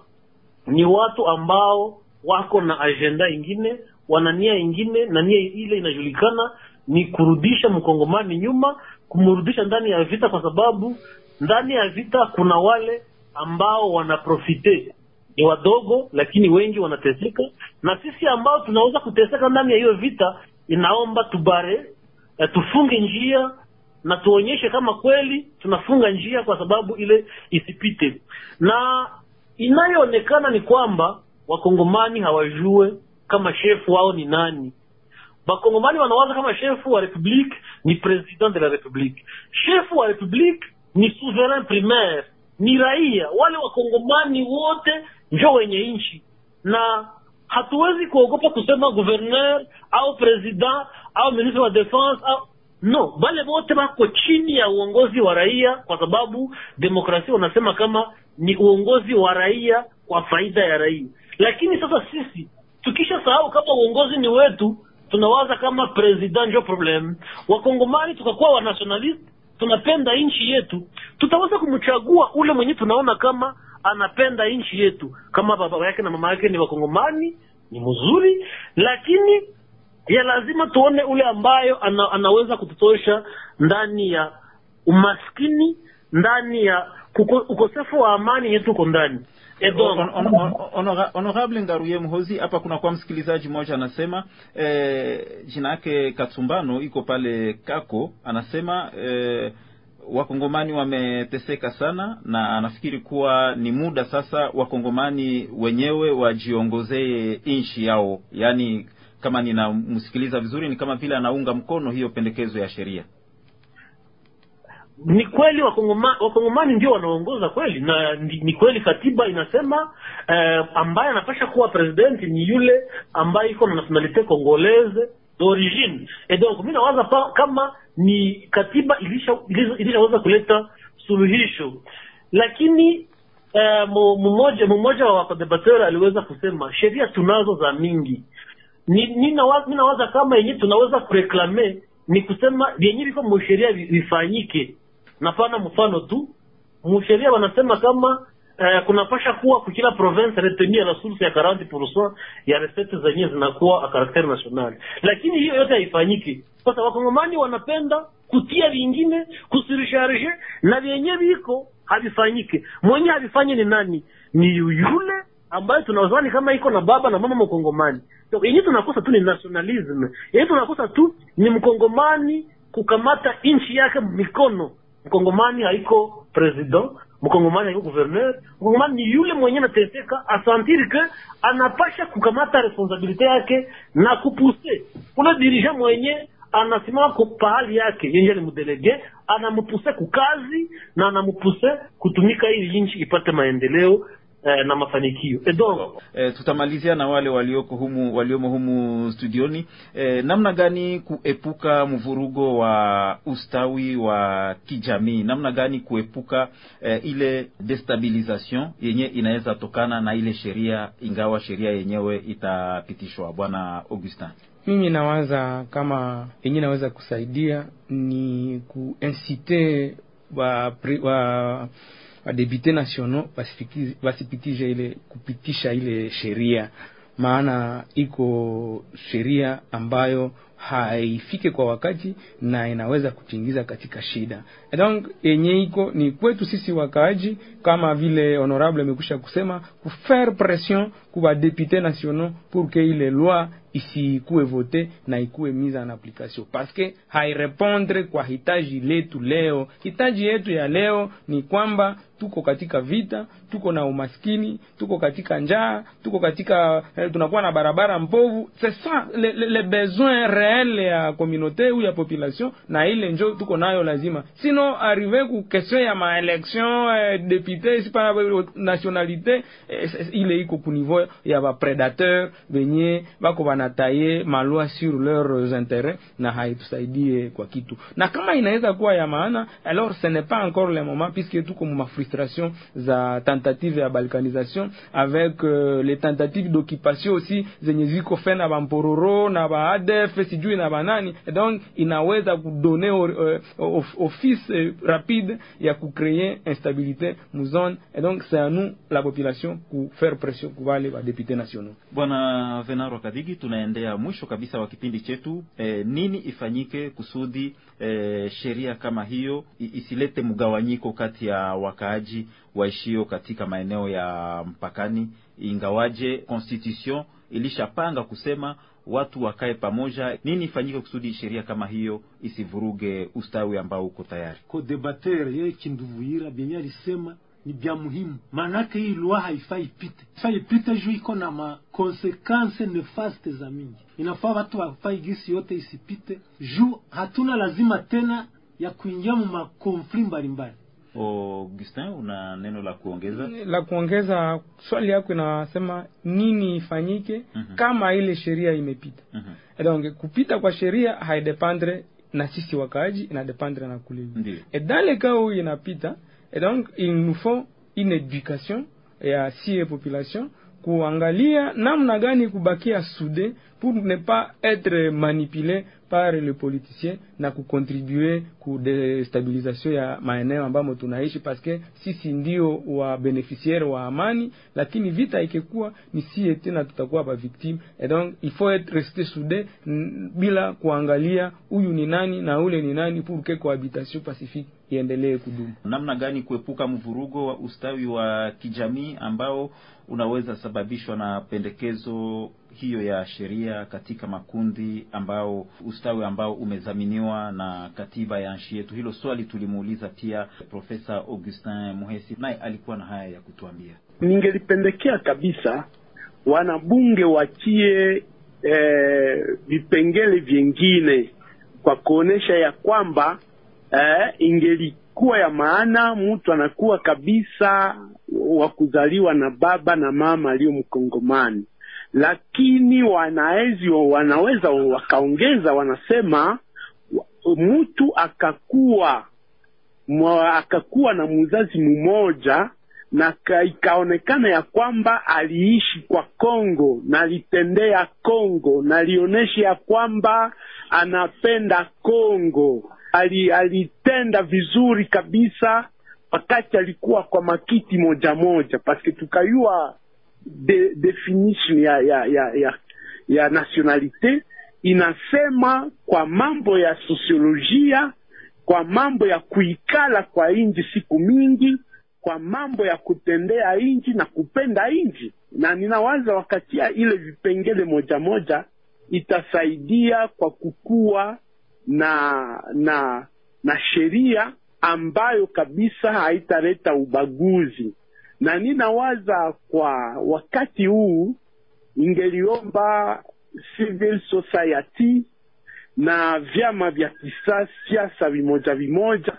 ni watu ambao wako na agenda ingine wana nia ingine na nia ile inajulikana ni kurudisha mkongomani nyuma kumrudisha ndani ya vita kwa sababu ndani ya vita kuna wale ambao wanaprofite. Ni wadogo lakini wengi wanateseka. Na sisi ambao tunaweza kuteseka ndani ya hiyo vita inaomba tubare eh, tufunge njia na tuonyeshe kama kweli tunafunga njia kwa sababu ile isipite. Na inayoonekana ni kwamba wakongomani hawajue kama shefu wao ni nani wakongomani wanawaza kama shefu wa republique ni president de la republique. Shefu wa republique ni souverain primaire ni raia. Wale wakongomani wote njo wenye nchi. Na hatuwezi kuogopa kusema gouverneur au president au ministre wa defense au no. Bale wote bako chini ya uongozi wa raia kwa sababu demokrasia wanasema kama ni uongozi wa raia kwa faida ya raia. Lakini sasa sisi tukisha sahau kama uongozi ni wetu tunawaza kama president njo problem. Wakongomani tukakuwa wa nationalist tunapenda nchi yetu. Tutaweza kumchagua ule mwenye tunaona kama anapenda nchi yetu. Kama baba yake na mama yake ni wakongomani ni mzuri lakini ya lazima tuone ule ambayo ana, anaweza kututosha ndani ya umaskini ndani ya kuko, ukosefu wa amani yetu uko ndani On- on- on- honora- honorable ngaruye mhozi hapa kuna kwa msikilizaji mmoja anasema eh, jina yake katsumbano iko pale kako anasema eh, wakongomani wameteseka sana na anafikiri kuwa ni muda sasa wakongomani wenyewe wajiongozee nchi yao. Yaani kama ninamsikiliza vizuri ni kama vile anaunga mkono hiyo pendekezo ya sheria ni kweli wakongoma, wakongomani ndio wanaongoza kweli na ni, ni kweli katiba inasema eh, ambaye anapasha kuwa presidenti ni yule ambaye iko na nationalite congolaise d'origine. Et donc mi nawaza kama ni katiba ilishaweza ilisha kuleta suluhisho. Lakini eh, mmoja wa wakodebateur aliweza kusema sheria tunazo za mingi. Ni, ni nawaza, mi nawaza kama yenyewe tunaweza kureklame ni kusema vyenye viko musheria vi- vifanyike napana mfano tu musheria wanasema kama eh, kunapasha kuwa kukila province retenir resource ya 40% ya recette zenyewe zinakuwa a caractère national. Lakini hiyo yote haifanyiki. Sasa wakongomani wanapenda kutia vingine kusirisharge na vyenye viko havifanyike mwenye havifanye ni nani? Ni yule ambayo tunazani kama iko na baba na mama mkongomani. So, yenye tunakosa tu ni nationalism. Yenye tunakosa tu ni mkongomani kukamata nchi yake mikono mkongomani haiko president mkongomani haiko gouverneur mkongomani ni yule mwenye nateseka asantiri ke anapasha kukamata responsabilite yake na kupuse ule dirija mwenye anasimama pahali yake yenye alimdelege anamupuse kukazi na anamupuse kutumika ili nchi ipate maendeleo eh, na mafanikio. Kidogo. Eh, e, tutamalizia na wale walioko humu waliomo humu studioni. E, namna gani kuepuka mvurugo wa ustawi wa kijamii? Namna gani kuepuka e, ile destabilization yenye inaweza tokana na ile sheria ingawa sheria yenyewe itapitishwa? Bwana augustin. Mimi nawaza kama yenye naweza kusaidia ni kuinsite wa, pri- wa wadepute nationaux wasipiki- wasipitishe ile kupitisha ile sheria maana iko sheria ambayo haifike kwa wakati na inaweza kutingiza katika shida. Donc yenye iko ni kwetu sisi wakaaji, kama vile honorable amekwisha kusema, kufaire pression kuba député nationaux pour que ile loi isikuwe vote na ikuwe mise en application, parce que hairepondre kwa hitaji letu leo. Hitaji yetu ya leo ni kwamba tuko katika vita, tuko na umaskini, tuko katika njaa, tuko katika eh, tunakuwa na barabara mbovu. C'est le, le, le besoin réel ya communauté ou ya population, na ile njo tuko nayo lazima, sino arrive ku question ya maelection eh, député sipa nationalité eh, ile iko ku niveau ya bapredateur benye bako banataye malwa sur leurs intérêts na haitusaidie kwa kitu, na kama inaweza kuwa ya maana, alors ce n'est pas encore le moment puisque tuko mu frustration za tentative ya balkanisation avec euh, les tentatives d'occupation aussi zenye ziko fe na bampororo na ba ADF sijui na banani, donc inaweza kudone of, office euh, rapide ya kucreye instabilité muzone, et donc c'est à nous la population ku faire pression ku wale ba députés nationaux. Bwana Venaro Kadigi, tunaendea mwisho kabisa wa kipindi chetu. E, nini ifanyike kusudi e, sheria kama hiyo isilete mgawanyiko kati ya wakaaji waishio katika maeneo ya mpakani, ingawaje constitution ilishapanga kusema watu wakae pamoja. Nini ifanyike kusudi sheria kama hiyo isivuruge ustawi ambao uko tayari? ko debater yeye Kinduvuira vyenye alisema ni bya muhimu, maanake hii lwa haifai ipite, ifai ipite juu iko na makonsekanse nefaste za mingi. Inafaa watu wafai gisi yote isipite juu hatuna lazima tena ya kuingia mu makonfli mbalimbali. Augustin, una neno la kuongeza? La kuongeza, swali yako inasema nini ifanyike mm -hmm. kama ile sheria imepita mm -hmm. donc kupita kwa sheria haidependre na sisi wakaaji, inadependre na kulevi et dans le cas où inapita et donc il nous faut une éducation ya sie population kuangalia namna gani kubakia sude pour ne pas être manipulé par le politicien na kukontribue ku destabilisation ya maeneo ambamo tunaishi, paske sisi ndio wa beneficiaire wa amani, lakini vita ikikuwa ni sie tena tutakuwa ba victime, et donc il faut être resté soudé bila kuangalia huyu ni nani na ule ni nani, pour que cohabitation pacifique iendelee kudumu. Namna gani kuepuka mvurugo wa ustawi wa kijamii ambao unaweza sababishwa na pendekezo hiyo ya sheria katika makundi ambao ustawi ambao umezaminiwa na katiba ya nchi yetu. Hilo swali tulimuuliza pia Profesa Augustin Muhesi, naye alikuwa na haya ya kutuambia. Ningelipendekea kabisa wanabunge wachie vipengele eh, vyengine kwa kuonyesha ya kwamba eh, ingelikuwa ya maana mtu anakuwa kabisa wa kuzaliwa na baba na mama aliyo Mkongomani, lakini wanaezi wanaweza wakaongeza, wanasema mtu akakuwa mwa, akakuwa na mzazi mmoja na ikaonekana ya kwamba aliishi kwa Kongo na alitendea Kongo na alionyesha ya kwamba anapenda Kongo, ali, alitenda vizuri kabisa wakati alikuwa kwa makiti moja moja, paske tukayua de, definition ya ya ya ya, ya nationalite inasema kwa mambo ya sosiolojia, kwa mambo ya kuikala kwa nji siku mingi, kwa mambo ya kutendea inji na kupenda nji na ninawaza wakatia ile vipengele moja moja itasaidia kwa kukua na na na sheria ambayo kabisa haitaleta ubaguzi, na ninawaza kwa wakati huu ingeliomba civil society na vyama vya kisiasa vimoja vimoja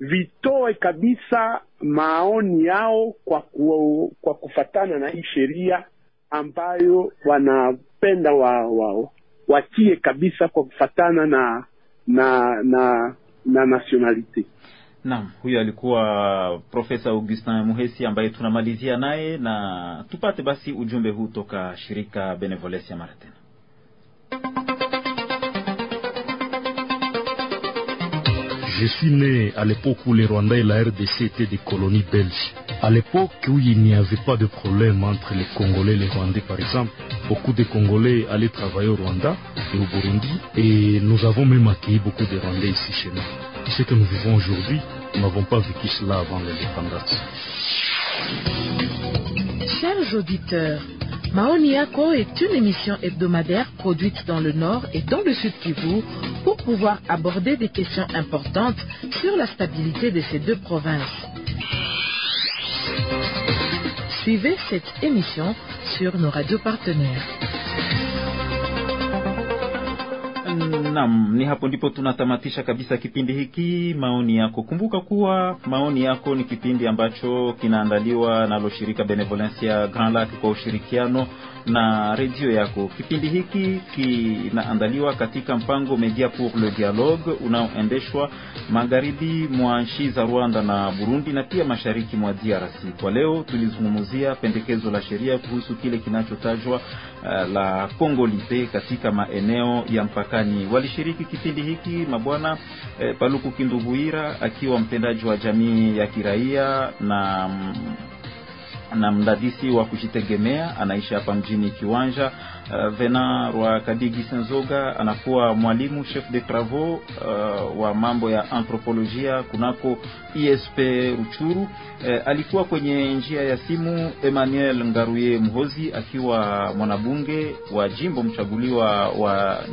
vitoe kabisa maoni yao kwa, ku, kwa kufatana na hii sheria ambayo wanapenda wa, wa, watie kabisa kwa kufatana na na na na nationalite. Naam, huyo alikuwa Profesa Augustin Muhesi ambaye tunamalizia naye, na tupate basi ujumbe huu toka shirika Benevolencia mara Je suis né à l'époque où les Rwandais et la RDC étaient des colonies belges. À l'époque où il n'y avait pas de problème entre les Congolais et les Rwandais, par exemple, beaucoup de Congolais allaient travailler au Rwanda et au Burundi, et nous avons même accueilli beaucoup de Rwandais ici chez nous. Ce que nous vivons aujourd'hui, nous n'avons pas vécu cela avant l'indépendance. Chers auditeurs, Maoni Yako est une émission hebdomadaire produite dans le Nord et dans le Sud Kivu pour pouvoir aborder des questions importantes sur la stabilité de ces deux provinces. Suivez cette émission sur nos radios partenaires. Naam, ni hapo ndipo tunatamatisha kabisa kipindi hiki maoni yako. Kumbuka kuwa maoni yako ni kipindi ambacho kinaandaliwa nalo shirika Benevolencia Grand Lac kwa ushirikiano na redio yako. Kipindi hiki kinaandaliwa katika mpango Media pour le Dialogue unaoendeshwa magharibi mwa nchi za Rwanda na Burundi na pia mashariki mwa DRC. Kwa leo tulizungumzia pendekezo la sheria kuhusu kile kinachotajwa uh, la Kongolite katika maeneo ya mpakani. Walishiriki kipindi hiki mabwana eh, Paluku Kindubuira akiwa mtendaji wa jamii ya kiraia na na mdadisi wa kujitegemea anaishi hapa mjini Kiwanja. Uh, Vena Rwa Kadigi Senzoga anakuwa mwalimu chef de travaux uh, wa mambo ya anthropolojia kunako ISP Ruchuru. Uh, alikuwa kwenye njia ya simu Emmanuel Ngaruye Mhozi akiwa mwanabunge wa jimbo mchaguliwa wa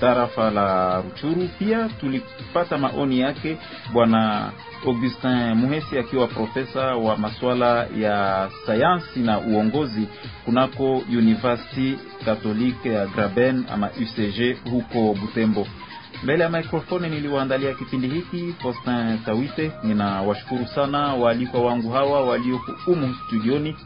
tarafa la Ruchuru. Pia tulipata maoni yake bwana Augustin Muhesi akiwa profesa wa masuala ya sayansi na uongozi kunako University Catholique ya Graben ama UCG huko Butembo. Mbele ya mikrofoni niliwaandalia kipindi hiki Faustin Tawite. Ninawashukuru sana waalikwa wangu hawa walioko humu studioni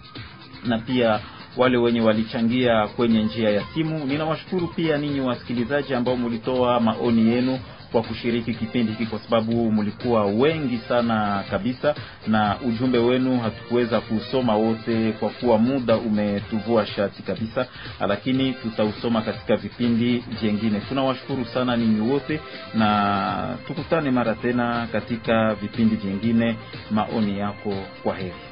na pia wale wenye walichangia kwenye njia ya simu. Ninawashukuru pia ninyi wasikilizaji ambao mulitoa maoni yenu kwa kushiriki kipindi hiki, kwa sababu mlikuwa wengi sana kabisa, na ujumbe wenu hatukuweza kusoma wote kwa kuwa muda umetuvua shati kabisa, lakini tutausoma katika vipindi vyengine. Tunawashukuru sana ninyi wote, na tukutane mara tena katika vipindi vyengine. Maoni yako, kwa heri.